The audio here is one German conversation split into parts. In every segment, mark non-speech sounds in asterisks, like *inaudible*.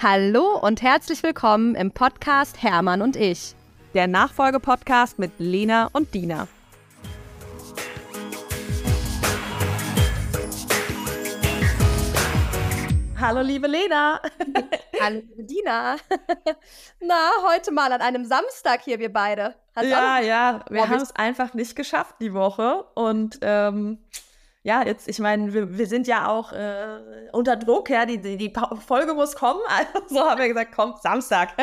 Hallo und herzlich willkommen im Podcast Hermann und ich. Der Nachfolgepodcast mit Lena und Dina. Hallo liebe Lena. *laughs* Hallo liebe Dina. *laughs* Na, heute mal an einem Samstag hier, wir beide. Hat's ja, ja, wir haben es einfach nicht geschafft die Woche. Und ähm, ja, jetzt, ich meine, wir, wir sind ja auch äh, unter Druck, ja, die, die, die Folge muss kommen. *laughs* Also haben wir gesagt, kommt Samstag.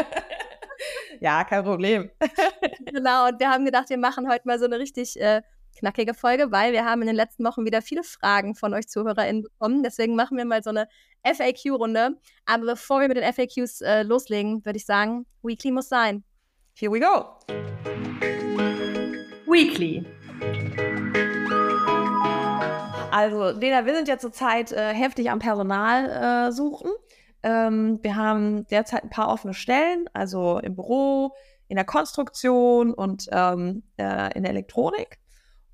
*laughs* ja, kein Problem. *laughs* genau, und wir haben gedacht, wir machen heute mal so eine richtig äh, knackige Folge, weil wir haben in den letzten Wochen wieder viele Fragen von euch ZuhörerInnen bekommen. Deswegen machen wir mal so eine FAQ-Runde. Aber bevor wir mit den FAQs äh, loslegen, würde ich sagen, Weekly muss sein. Here we go. Weekly. Also, Lena, wir sind ja zurzeit äh, heftig am Personal äh, suchen. Ähm, wir haben derzeit ein paar offene Stellen, also im Büro, in der Konstruktion und ähm, äh, in der Elektronik.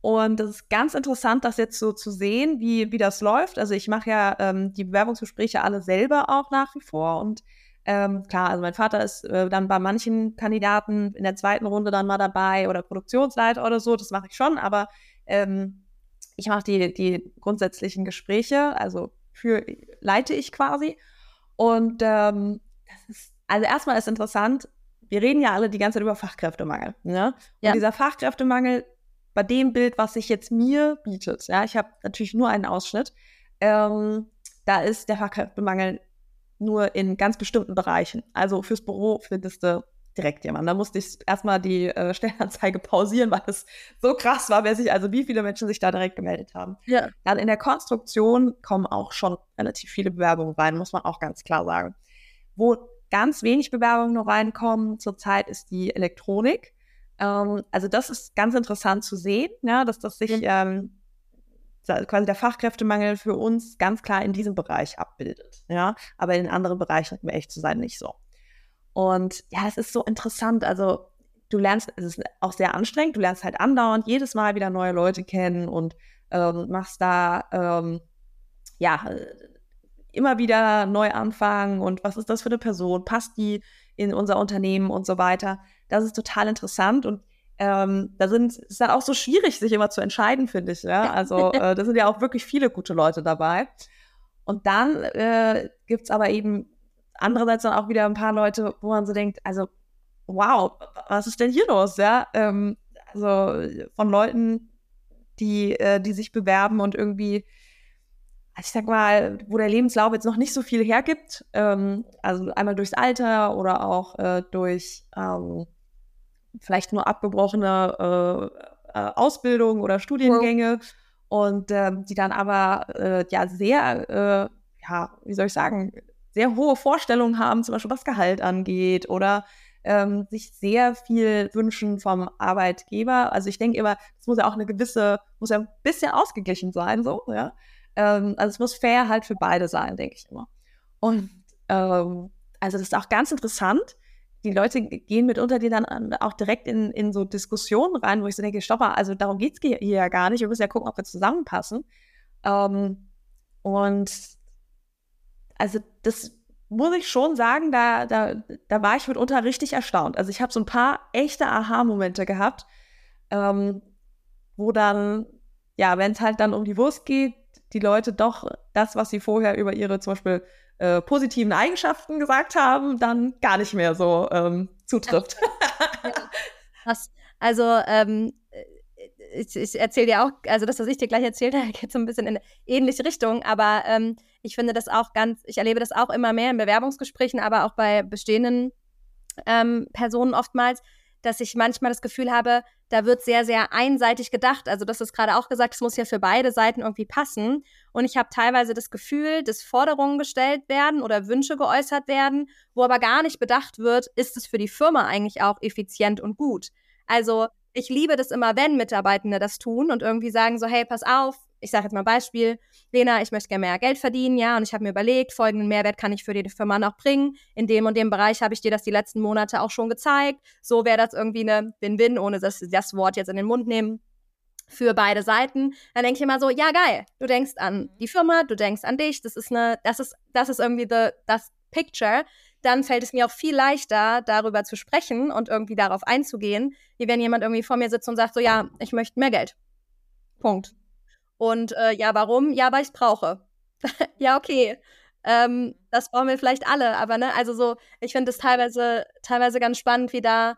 Und das ist ganz interessant, das jetzt so zu sehen, wie, wie das läuft. Also ich mache ja ähm, die Bewerbungsgespräche alle selber auch nach wie vor. Und ähm, klar, also mein Vater ist äh, dann bei manchen Kandidaten in der zweiten Runde dann mal dabei oder Produktionsleiter oder so, das mache ich schon, aber ähm, ich mache die, die grundsätzlichen Gespräche, also für, leite ich quasi. Und ähm, das ist, also erstmal ist interessant, wir reden ja alle die ganze Zeit über Fachkräftemangel. Ne? Und ja. dieser Fachkräftemangel bei dem Bild, was sich jetzt mir bietet, ja, ich habe natürlich nur einen Ausschnitt, ähm, da ist der Fachkräftemangel nur in ganz bestimmten Bereichen. Also fürs Büro findest du direkt jemand. Da musste ich erstmal die äh, Stellenanzeige *laughs* pausieren, weil es so krass war, wer sich, also wie viele Menschen sich da direkt gemeldet haben. Ja. Dann in der Konstruktion kommen auch schon relativ viele Bewerbungen rein, muss man auch ganz klar sagen. Wo ganz wenig Bewerbungen noch reinkommen zurzeit ist die Elektronik. Ähm, also das ist ganz interessant zu sehen, ja, dass das sich ähm, quasi der Fachkräftemangel für uns ganz klar in diesem Bereich abbildet. Ja, aber in anderen Bereichen, um echt zu sein, nicht so. Und ja, es ist so interessant. Also du lernst, es ist auch sehr anstrengend, du lernst halt andauernd jedes Mal wieder neue Leute kennen und ähm, machst da ähm, ja immer wieder neu anfangen und was ist das für eine Person, passt die in unser Unternehmen und so weiter. Das ist total interessant und ähm, da sind, ist dann auch so schwierig, sich immer zu entscheiden, finde ich. Ja? Also äh, da sind ja auch wirklich viele gute Leute dabei. Und dann äh, gibt es aber eben andererseits dann auch wieder ein paar Leute, wo man so denkt, also wow, was ist denn hier los? Ja, ähm, also von Leuten, die, äh, die sich bewerben und irgendwie, also ich sag mal, wo der Lebenslauf jetzt noch nicht so viel hergibt, ähm, also einmal durchs Alter oder auch äh, durch ähm, vielleicht nur abgebrochene äh, äh Ausbildung oder Studiengänge wow. und ähm, die dann aber äh, ja sehr, äh, ja, wie soll ich sagen, sehr hohe Vorstellungen haben, zum Beispiel was Gehalt angeht oder ähm, sich sehr viel wünschen vom Arbeitgeber. Also ich denke immer, es muss ja auch eine gewisse, muss ja ein bisschen ausgeglichen sein, so, ja. Ähm, also es muss fair halt für beide sein, denke ich immer. Und ähm, also das ist auch ganz interessant. Die Leute gehen mitunter die dann auch direkt in, in so Diskussionen rein, wo ich so denke, stopp mal, also darum geht es hier ja gar nicht. Wir müssen ja gucken, ob wir zusammenpassen. Ähm, und also das muss ich schon sagen, da, da, da war ich mitunter richtig erstaunt. Also ich habe so ein paar echte Aha-Momente gehabt, ähm, wo dann, ja, wenn es halt dann um die Wurst geht, die Leute doch das, was sie vorher über ihre zum Beispiel äh, positiven Eigenschaften gesagt haben, dann gar nicht mehr so ähm, zutrifft. *laughs* Ja. Also ähm, ich, ich erzähle dir auch, also das, was ich dir gleich erzählt *laughs* habe, geht so ein bisschen in eine ähnliche Richtung, aber ähm, ich finde das auch ganz, ich erlebe das auch immer mehr in Bewerbungsgesprächen, aber auch bei bestehenden ähm, Personen oftmals, dass ich manchmal das Gefühl habe, da wird sehr, sehr einseitig gedacht. Also das ist gerade auch gesagt, es muss ja für beide Seiten irgendwie passen. Und ich habe teilweise das Gefühl, dass Forderungen gestellt werden oder Wünsche geäußert werden, wo aber gar nicht bedacht wird, ist es für die Firma eigentlich auch effizient und gut. Also ich liebe das immer, wenn Mitarbeitende das tun und irgendwie sagen so, hey, pass auf, ich sage jetzt mal ein Beispiel, Lena, ich möchte gerne mehr Geld verdienen, ja, und ich habe mir überlegt, folgenden Mehrwert kann ich für die Firma noch bringen. In dem und dem Bereich habe ich dir das die letzten Monate auch schon gezeigt. So wäre das irgendwie eine Win-Win, ohne dass sie das Wort jetzt in den Mund nehmen für beide Seiten, dann denke ich immer so, ja geil, du denkst an die Firma, du denkst an dich, das ist eine, das ist, das ist irgendwie the, das Picture, dann fällt es mir auch viel leichter, darüber zu sprechen und irgendwie darauf einzugehen, wie wenn jemand irgendwie vor mir sitzt und sagt so, ja, ich möchte mehr Geld. Punkt. Und äh, ja, warum? Ja, weil ich es brauche. *laughs* ja, okay. Ähm, das brauchen wir vielleicht alle, aber ne, also so, ich finde es teilweise, teilweise ganz spannend, wie da,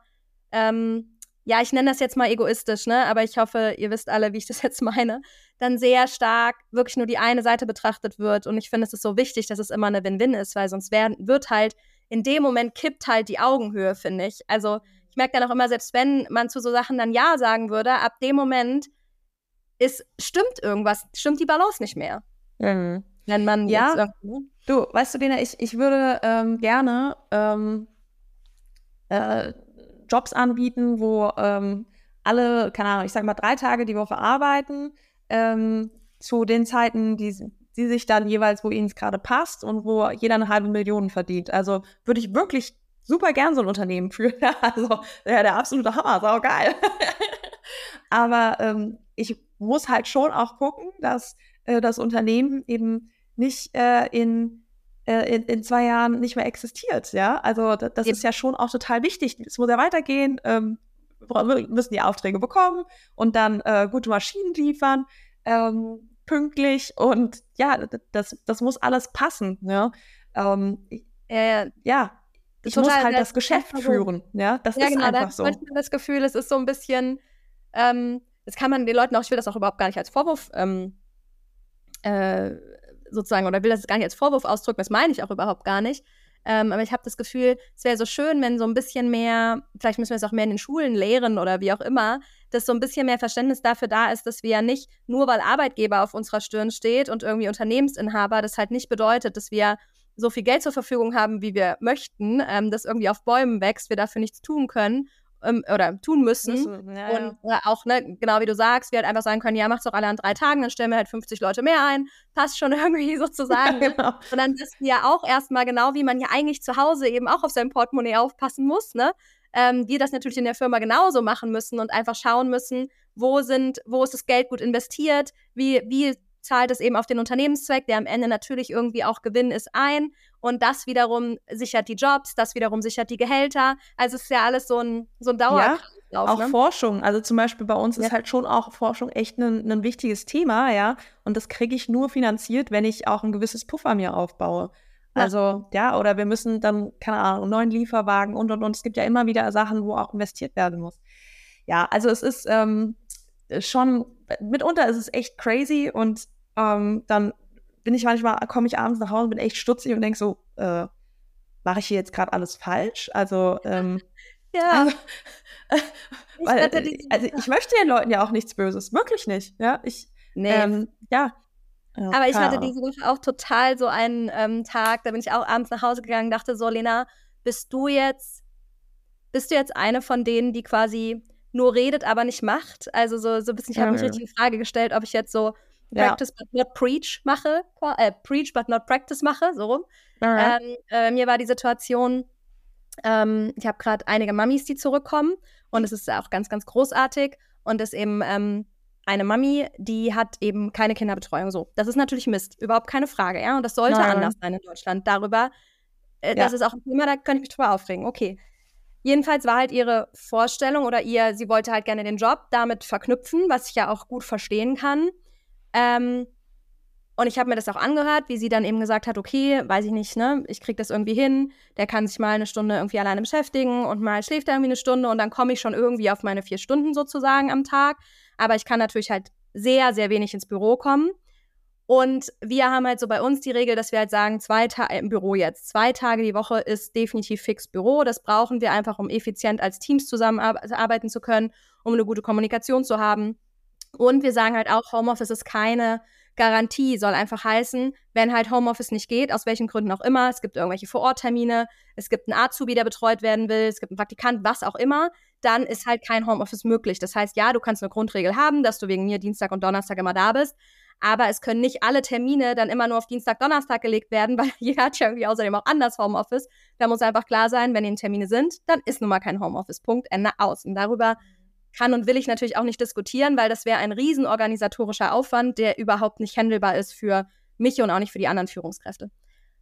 ähm, ja, ich nenne das jetzt mal egoistisch, ne, aber ich hoffe, ihr wisst alle, wie ich das jetzt *laughs* meine, dann sehr stark wirklich nur die eine Seite betrachtet wird. Und ich finde, es ist so wichtig, dass es immer eine Win-Win ist, weil sonst werden, wird halt, in dem Moment kippt halt die Augenhöhe, finde ich. Also ich merke dann auch immer, selbst wenn man zu so Sachen dann Ja sagen würde, ab dem Moment ist, stimmt irgendwas, stimmt die Balance nicht mehr. Mhm. Wenn man ja, jetzt, ne? du, weißt du, Lena, ich, ich würde ähm, gerne ähm, äh, Jobs anbieten, wo ähm, alle, keine Ahnung, ich sag mal drei Tage die Woche arbeiten, ähm, zu den Zeiten, die, die sich dann jeweils, wo ihnen es gerade passt und wo jeder eine halbe Million verdient. Also würde ich wirklich super gern so ein Unternehmen führen. *laughs* also ja, der absolute Hammer, sau geil. *laughs* Aber ähm, ich muss halt schon auch gucken, dass äh, das Unternehmen eben nicht äh, in, äh, in, in, zwei Jahren nicht mehr existiert. Ja, also das, das ist ja schon auch total wichtig. Es muss ja weitergehen. Ähm, wir müssen die Aufträge bekommen und dann äh, gute Maschinen liefern, ähm, pünktlich und ja, das, das muss alles passen. Ne? Ähm, ja, ja, ich muss halt das Geschäft führen. Ja, das ja, ist genau, einfach so. Manchmal das Gefühl, es ist so ein bisschen, ähm, das kann man den Leuten auch, ich will das auch überhaupt gar nicht als Vorwurf ähm, äh, sozusagen, oder will das gar nicht als Vorwurf ausdrücken, das meine ich auch überhaupt gar nicht. Ähm, aber ich habe das Gefühl, es wäre so schön, wenn so ein bisschen mehr, vielleicht müssen wir es auch mehr in den Schulen lehren oder wie auch immer, dass so ein bisschen mehr Verständnis dafür da ist, dass wir ja nicht nur, weil Arbeitgeber auf unserer Stirn steht und irgendwie Unternehmensinhaber, das halt nicht bedeutet, dass wir so viel Geld zur Verfügung haben, wie wir möchten, ähm, das irgendwie auf Bäumen wächst, wir dafür nichts tun können ähm, oder tun müssen. müssen ja, und ja. auch, ne, genau wie du sagst, wir halt einfach sagen können, ja, macht's doch alle an drei Tagen, dann stellen wir halt 50 Leute mehr ein, passt schon *laughs* irgendwie sozusagen. Ja, genau. Und dann wissen wir ja auch erstmal genau, wie man ja eigentlich zu Hause eben auch auf sein Portemonnaie aufpassen muss, ne? Ähm, wir das natürlich in der Firma genauso machen müssen und einfach schauen müssen, wo sind, wo ist das Geld gut investiert, wie, wie zahlt es eben auf den Unternehmenszweck, der am Ende natürlich irgendwie auch Gewinn ist, ein. Und das wiederum sichert die Jobs, das wiederum sichert die Gehälter. Also es ist ja alles so ein, so ein Dauer. Ja, auch ne? Forschung. Also zum Beispiel bei uns ja. ist halt schon auch Forschung echt ein, ein wichtiges Thema, ja. Und das kriege ich nur finanziert, wenn ich auch ein gewisses Puffer mir aufbaue. Also, ja, oder wir müssen dann, keine Ahnung, neuen Lieferwagen und und und. Es gibt ja immer wieder Sachen, wo auch investiert werden muss. Ja, also es ist ähm, schon, mitunter ist es echt crazy und ähm, dann bin ich manchmal, komme ich abends nach Hause und bin echt stutzig und denke so, äh, mache ich hier jetzt gerade alles falsch? Also, ähm, *laughs* ja. Also, weil, also ich möchte den Leuten ja auch nichts Böses, wirklich nicht. Ja, ich, nee. Ähm, ja. Ja. Aber ich hatte diese Woche auch total so einen ähm, Tag, da bin ich auch abends nach Hause gegangen, dachte so, Lena, bist du jetzt, bist du jetzt eine von denen, die quasi nur redet, aber nicht macht? Also so, so ein bisschen, ich habe mich richtig in Frage gestellt, ob ich jetzt so Practice but not preach mache, äh, preach but not practice mache, so rum. Ähm, äh, mir war die Situation, ähm, ich habe gerade einige Mamis, die zurückkommen und es ist auch ganz, ganz großartig und es eben ähm, eine Mami, die hat eben keine Kinderbetreuung. So, das ist natürlich Mist, überhaupt keine Frage, ja. Und das sollte Nein. anders sein in Deutschland. Darüber, äh, ja. das ist auch ein Thema, da könnte ich mich drüber aufregen. Okay. Jedenfalls war halt ihre Vorstellung oder ihr, sie wollte halt gerne den Job damit verknüpfen, was ich ja auch gut verstehen kann. Ähm, und ich habe mir das auch angehört, wie sie dann eben gesagt hat, okay, weiß ich nicht, ne, ich krieg das irgendwie hin, der kann sich mal eine Stunde irgendwie alleine beschäftigen und mal schläft er irgendwie eine Stunde und dann komme ich schon irgendwie auf meine vier Stunden sozusagen am Tag. Aber ich kann natürlich halt sehr, sehr wenig ins Büro kommen. Und wir haben halt so bei uns die Regel, dass wir halt sagen, zwei Tage im Büro jetzt, zwei Tage die Woche ist definitiv fix Büro. Das brauchen wir einfach, um effizient als Teams zusammenarbeiten zu können, um eine gute Kommunikation zu haben. Und wir sagen halt auch, Homeoffice ist keine Garantie, soll einfach heißen, wenn halt Homeoffice nicht geht, aus welchen Gründen auch immer, es gibt irgendwelche Vororttermine, es gibt einen Azubi, der betreut werden will, es gibt einen Praktikant, was auch immer, dann ist halt kein Homeoffice möglich. Das heißt, ja, du kannst eine Grundregel haben, dass du wegen mir Dienstag und Donnerstag immer da bist, aber es können nicht alle Termine dann immer nur auf Dienstag, Donnerstag gelegt werden, *laughs* weil jeder hat ja irgendwie außerdem auch anders Homeoffice. Da muss einfach klar sein, wenn die Termine sind, dann ist nun mal kein Homeoffice. Punkt, Ende aus. Und darüber kann und will ich natürlich auch nicht diskutieren, weil das wäre ein riesen organisatorischer Aufwand, der überhaupt nicht handelbar ist für mich und auch nicht für die anderen Führungskräfte.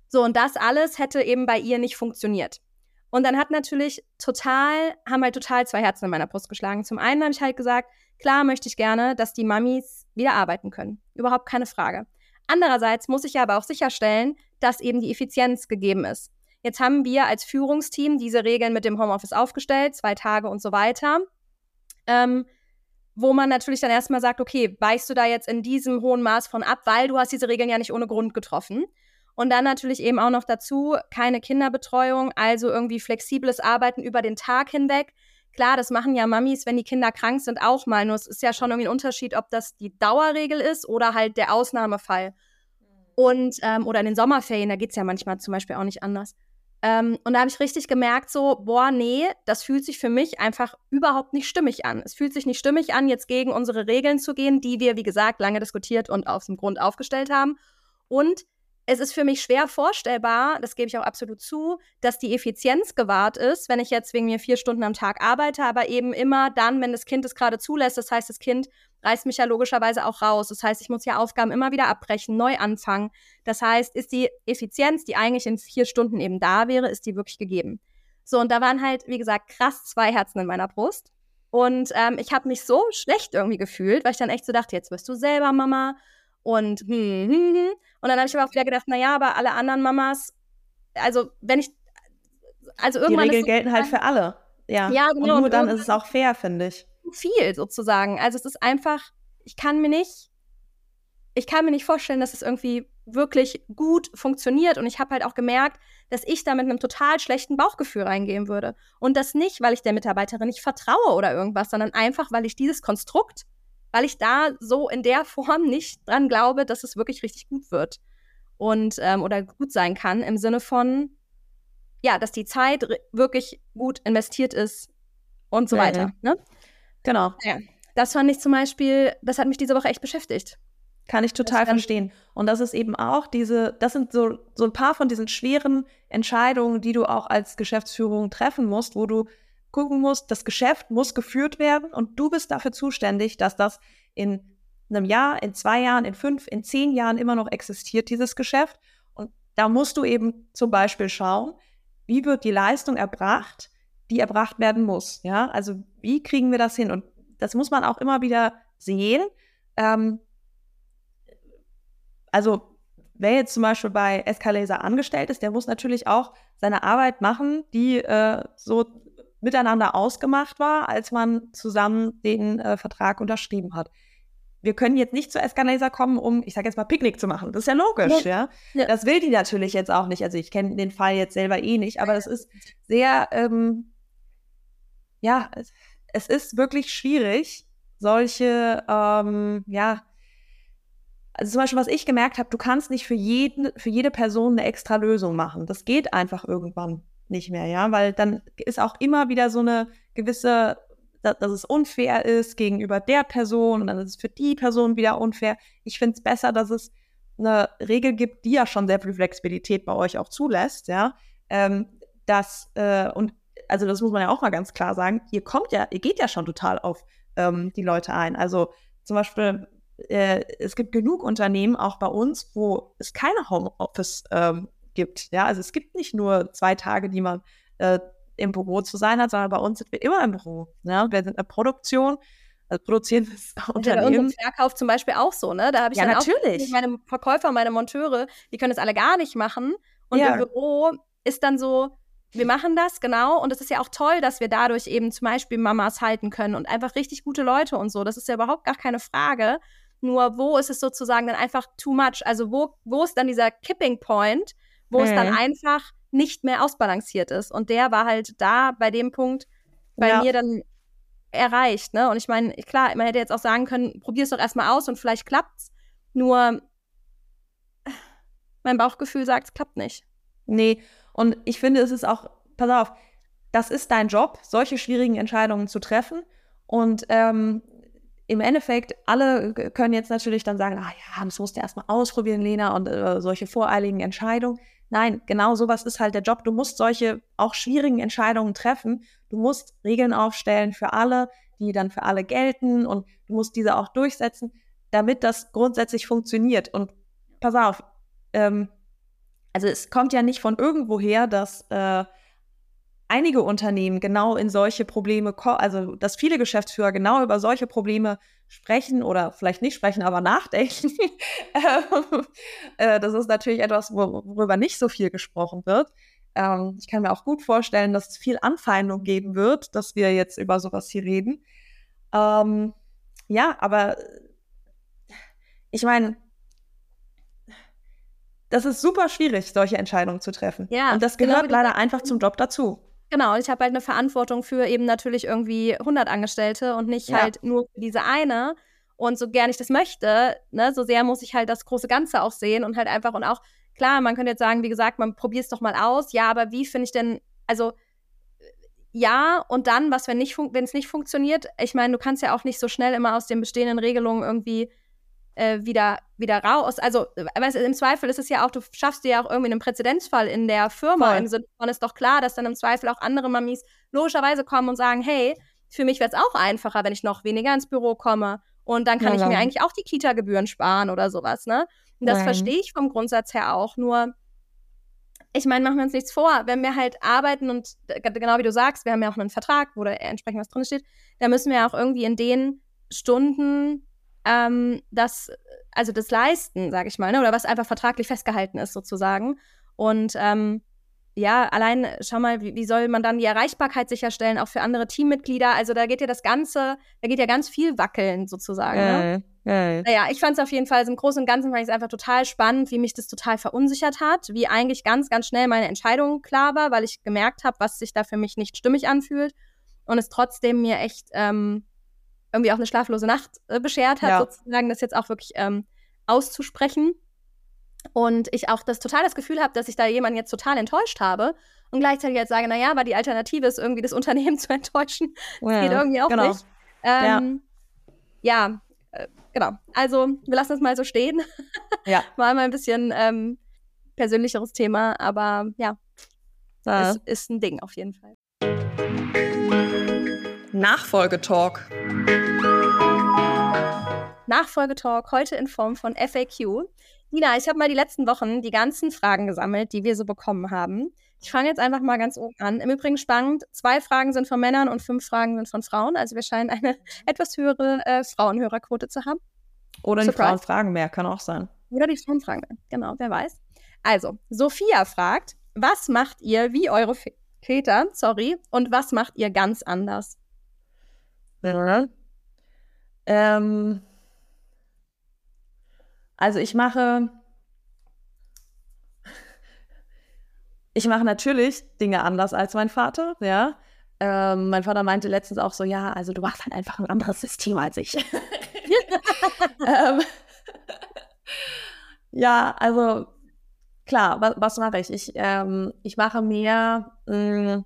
So, und das alles hätte eben bei ihr nicht funktioniert. Und dann hat natürlich total, haben halt total zwei Herzen in meiner Brust geschlagen. Zum einen habe ich halt gesagt, klar möchte ich gerne, dass die Mamis wieder arbeiten können. Überhaupt keine Frage. Andererseits muss ich aber auch sicherstellen, dass eben die Effizienz gegeben ist. Jetzt haben wir als Führungsteam diese Regeln mit dem Homeoffice aufgestellt, zwei Tage und so weiter. Ähm, wo man natürlich dann erstmal sagt, okay, weichst du da jetzt in diesem hohen Maß von ab, weil du hast diese Regeln ja nicht ohne Grund getroffen. Und dann natürlich eben auch noch dazu keine Kinderbetreuung, also irgendwie flexibles Arbeiten über den Tag hinweg. Klar, das machen ja Mamis, wenn die Kinder krank sind, auch mal. Nur es ist ja schon irgendwie ein Unterschied, ob das die Dauerregel ist oder halt der Ausnahmefall. Und, ähm, oder in den Sommerferien, da geht es ja manchmal zum Beispiel auch nicht anders. Ähm, und da habe ich richtig gemerkt, so, boah, nee, das fühlt sich für mich einfach überhaupt nicht stimmig an. Es fühlt sich nicht stimmig an, jetzt gegen unsere Regeln zu gehen, die wir, wie gesagt, lange diskutiert und aus dem Grund aufgestellt haben. Und es ist für mich schwer vorstellbar, das gebe ich auch absolut zu, dass die Effizienz gewahrt ist, wenn ich jetzt wegen mir vier Stunden am Tag arbeite, aber eben immer dann, wenn das Kind es gerade zulässt. Das heißt, das Kind reißt mich ja logischerweise auch raus. Das heißt, ich muss ja Aufgaben immer wieder abbrechen, neu anfangen. Das heißt, ist die Effizienz, die eigentlich in vier Stunden eben da wäre, ist die wirklich gegeben. So, und da waren halt, wie gesagt, krass zwei Herzen in meiner Brust. Und ähm, ich habe mich so schlecht irgendwie gefühlt, weil ich dann echt so dachte, jetzt wirst du selber Mama und hm, hm, hm. Und dann habe ich aber auch wieder gedacht, naja, aber alle anderen Mamas, also wenn ich, also irgendwann. Die Regeln gelten halt für alle. Ja, ja genau. Und nur dann ist es auch fair, finde ich. Viel sozusagen. Also es ist einfach, ich kann mir nicht, ich kann mir nicht vorstellen, dass es irgendwie wirklich gut funktioniert. Und ich habe halt auch gemerkt, dass ich da mit einem total schlechten Bauchgefühl reingehen würde. Und das nicht, weil ich der Mitarbeiterin nicht vertraue oder irgendwas, sondern einfach, weil ich dieses Konstrukt weil ich da so in der *laughs* Form nicht dran glaube, dass es wirklich richtig gut wird und ähm, oder gut sein kann im Sinne von ja, dass die Zeit wirklich gut investiert ist und so ja, weiter. Ja. Ne? Genau. Ja. Das fand ich zum Beispiel, das hat mich diese Woche echt beschäftigt. Kann ich total verstehen. Und das ist eben auch diese, das sind so, so ein paar von diesen schweren Entscheidungen, die du auch als Geschäftsführung treffen musst, wo du gucken musst, das Geschäft muss geführt werden und du bist dafür zuständig, dass das in einem Jahr, in zwei Jahren, in fünf, in zehn Jahren immer noch existiert, dieses Geschäft. Und da musst du eben zum Beispiel schauen, wie wird die Leistung erbracht, die erbracht werden muss. Ja, also wie kriegen wir das hin? Und das muss man auch immer wieder sehen. Ähm, also wer jetzt zum Beispiel bei Escalaser angestellt ist, der muss natürlich auch seine Arbeit machen, die äh, so miteinander ausgemacht war, als man zusammen den äh, Vertrag unterschrieben hat. Wir können jetzt nicht zu Escalaser kommen, um, ich sage jetzt mal, Picknick zu machen. Das ist ja logisch, ja. ja. Das will die natürlich jetzt auch nicht. Also ich kenne den Fall jetzt selber eh nicht, aber es ist sehr, ähm, ja, es, es ist wirklich schwierig, solche, ähm, ja, also zum Beispiel, was ich gemerkt habe, du kannst nicht für jeden, für jede Person eine extra Lösung machen. Das geht einfach irgendwann nicht mehr, ja, weil dann ist auch immer wieder so eine gewisse, dass, dass es unfair ist gegenüber der Person und dann ist es für die Person wieder unfair. Ich finde es besser, dass es eine Regel gibt, die ja schon sehr viel Flexibilität bei euch auch zulässt, ja, ähm, dass, äh, und also das muss man ja auch mal ganz klar sagen, ihr kommt ja, ihr geht ja schon total auf ähm, die Leute ein. Also zum Beispiel, äh, es gibt genug Unternehmen, auch bei uns, wo es keine Homeoffice ähm, gibt. Ja, also es gibt nicht nur zwei Tage, die man äh, im Büro zu sein hat, sondern bei uns sind wir immer im Büro. Ja? Wir sind eine Produktion, also produzierendes *laughs* Unternehmen. Ja, Verkauf zum Beispiel auch so, ne? Da habe ich ja, dann natürlich. auch meine Verkäufer, meine Monteure, die können das alle gar nicht machen. Und ja. im Büro ist dann so, wir machen das, genau. Und es ist ja auch toll, dass wir dadurch eben zum Beispiel Mamas halten können und einfach richtig gute Leute und so. Das ist ja überhaupt gar keine Frage. Nur wo ist es sozusagen dann einfach too much? Also wo, wo ist dann dieser Kipping Point, wo mhm. es dann mhm. einfach nicht mehr ausbalanciert ist. Und der war halt da bei dem Punkt bei ja. mir dann erreicht. Ne? Und ich meine, klar, man hätte jetzt auch sagen können, probier es doch erstmal aus und vielleicht klappt's. Nur mein Bauchgefühl sagt, es klappt nicht. Nee, und ich finde, es ist auch, pass auf, das ist dein Job, solche schwierigen Entscheidungen zu treffen. Und ähm, im Endeffekt, alle können jetzt natürlich dann sagen, ah ja, das musst du erstmal ausprobieren, Lena, und äh, solche voreiligen Entscheidungen. Nein, genau sowas ist halt der Job. Du musst solche auch schwierigen Entscheidungen treffen. Du musst Regeln aufstellen für alle, die dann für alle gelten und du musst diese auch durchsetzen, damit das grundsätzlich funktioniert. Und pass auf, ähm, also es kommt ja nicht von irgendwoher, dass äh, einige Unternehmen genau in solche Probleme, also dass viele Geschäftsführer genau über solche Probleme sprechen oder vielleicht nicht sprechen, aber nachdenken. *laughs* Ähm, äh, das ist natürlich etwas, worüber nicht so viel gesprochen wird. Ähm, ich kann mir auch gut vorstellen, dass es viel Anfeindung geben wird, dass wir jetzt über sowas hier reden. Ähm, ja, aber ich meine, das ist super schwierig, solche Entscheidungen zu treffen. Ja, und das genau gehört genau leider einfach zum Job dazu. Genau, ich habe halt eine Verantwortung für eben natürlich irgendwie 100 Angestellte und nicht ja. halt nur für diese eine. Und so gern ich das möchte, ne, so sehr muss ich halt das große Ganze auch sehen und halt einfach und auch, klar, man könnte jetzt sagen, wie gesagt, man probiert es doch mal aus. Ja, aber wie finde ich denn, also ja, und dann, was, wenn es nicht funktioniert? Ich meine, du kannst ja auch nicht so schnell immer aus den bestehenden Regelungen irgendwie äh, wieder, wieder raus. Also, weißt, im Zweifel ist es ja auch, du schaffst dir ja auch irgendwie einen Präzedenzfall in der Firma. Voll. Im Sinne von ist doch klar, dass dann im Zweifel auch andere Mamis logischerweise kommen und sagen, hey, für mich wäre es auch einfacher, wenn ich noch weniger ins Büro komme. Und dann kann ja, ich mir eigentlich auch die Kita-Gebühren sparen oder sowas, ne? Und das verstehe ich vom Grundsatz her auch. Nur, ich meine, machen wir uns nichts vor. Wenn wir halt arbeiten und genau wie du sagst, wir haben ja auch einen Vertrag, wo da entsprechend was drin steht, da müssen wir auch irgendwie in den Stunden ähm, das, also das leisten, sage ich mal, ne? oder was einfach vertraglich festgehalten ist sozusagen. Und ähm, ja, allein schau mal, wie, wie, soll man dann die Erreichbarkeit sicherstellen, auch für andere Teammitglieder? Also da geht ja das Ganze, da geht ja ganz viel wackeln sozusagen. Äh, ne? äh. Naja, ich fand es auf jeden Fall, also im Großen und Ganzen fand ich es einfach total spannend, wie mich das total verunsichert hat, wie eigentlich ganz, ganz schnell meine Entscheidung klar war, weil ich gemerkt habe, was sich da für mich nicht stimmig anfühlt und es trotzdem mir echt ähm, irgendwie auch eine schlaflose Nacht äh, beschert hat, ja. sozusagen, das jetzt auch wirklich ähm, auszusprechen. Und ich auch das total das Gefühl habe, dass ich da jemanden jetzt total enttäuscht habe und gleichzeitig jetzt sage, naja, aber die Alternative ist irgendwie das *laughs* Unternehmen zu enttäuschen. Das ja, geht irgendwie auch genau. nicht. Ähm, ja, ja äh, genau. Also wir lassen es mal so stehen. *laughs* Ja. War mal ein bisschen ähm, persönlicheres Thema, aber ja. Ist, ist ein Ding auf jeden Fall. Nachfolgetalk. Nachfolgetalk heute in Form von FAQ. Nina, ich habe mal die letzten Wochen die ganzen Fragen gesammelt, die wir so bekommen haben. Ich fange jetzt einfach mal ganz oben an. Im Übrigen spannend, zwei Fragen sind von Männern und fünf Fragen sind von Frauen. Also wir scheinen eine *laughs* etwas höhere äh, Frauenhörerquote zu haben. Oder die Frauen fragen mehr, kann auch sein. Oder die Frauen fragen mehr, genau, wer weiß. Also, Sophia fragt, was macht ihr wie eure Väter, sorry, und was macht ihr ganz anders? Ja. Ähm, also ich mache, ich mache natürlich Dinge anders als mein Vater, ja. Ähm, mein Vater meinte letztens auch so, ja, also du machst halt einfach ein anderes System als ich. *laughs* ähm, ja, also klar, was, was mache ich? Ich, ähm, ich mache mehr mh, mm,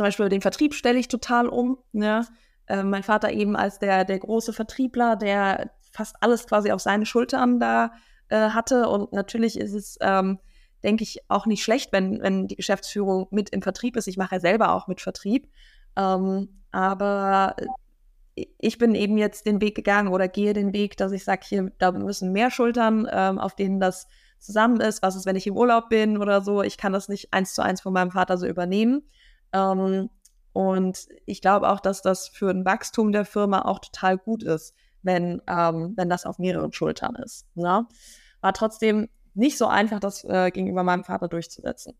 zum Beispiel den Vertrieb stelle ich total um. Ja. Äh, mein Vater eben als der, der große Vertriebler, der fast alles quasi auf seine Schultern da äh, hatte. Und natürlich ist es, ähm, denke ich, auch nicht schlecht, wenn, wenn die Geschäftsführung mit im Vertrieb ist. Ich mache ja selber auch mit Vertrieb. Ähm, aber ich bin eben jetzt den Weg gegangen oder gehe den Weg, dass ich sage, hier, da müssen mehr Schultern, ähm, auf denen das zusammen ist. Was ist, wenn ich im Urlaub bin oder so? Ich kann das nicht eins zu eins von meinem Vater so übernehmen. Ähm, und ich glaube auch, dass das für ein Wachstum der Firma auch total gut ist, wenn, ähm, wenn das auf mehreren Schultern ist. Ne? War trotzdem nicht so einfach, das äh, gegenüber meinem Vater durchzusetzen.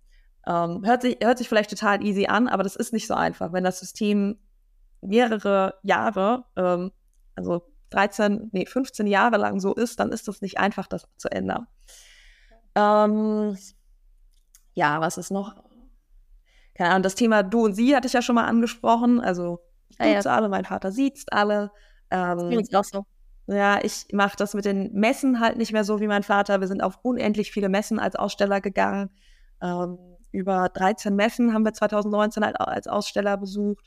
Ähm, hört, sich, hört sich vielleicht total easy an, aber das ist nicht so einfach. Wenn das System mehrere Jahre, ähm, also 13, nee, 15 Jahre lang so ist, dann ist das nicht einfach, das zu ändern. Ähm, ja, was ist noch? Keine Ahnung, das Thema du und sie hatte ich ja schon mal angesprochen. Also ich ah, ja. alle, mein Vater sieht alle. Ähm, auch so. Ja, ich mache das mit den Messen halt nicht mehr so wie mein Vater. Wir sind auf unendlich viele Messen als Aussteller gegangen. Ähm, über 13 Messen haben wir 2019 als, als Aussteller besucht.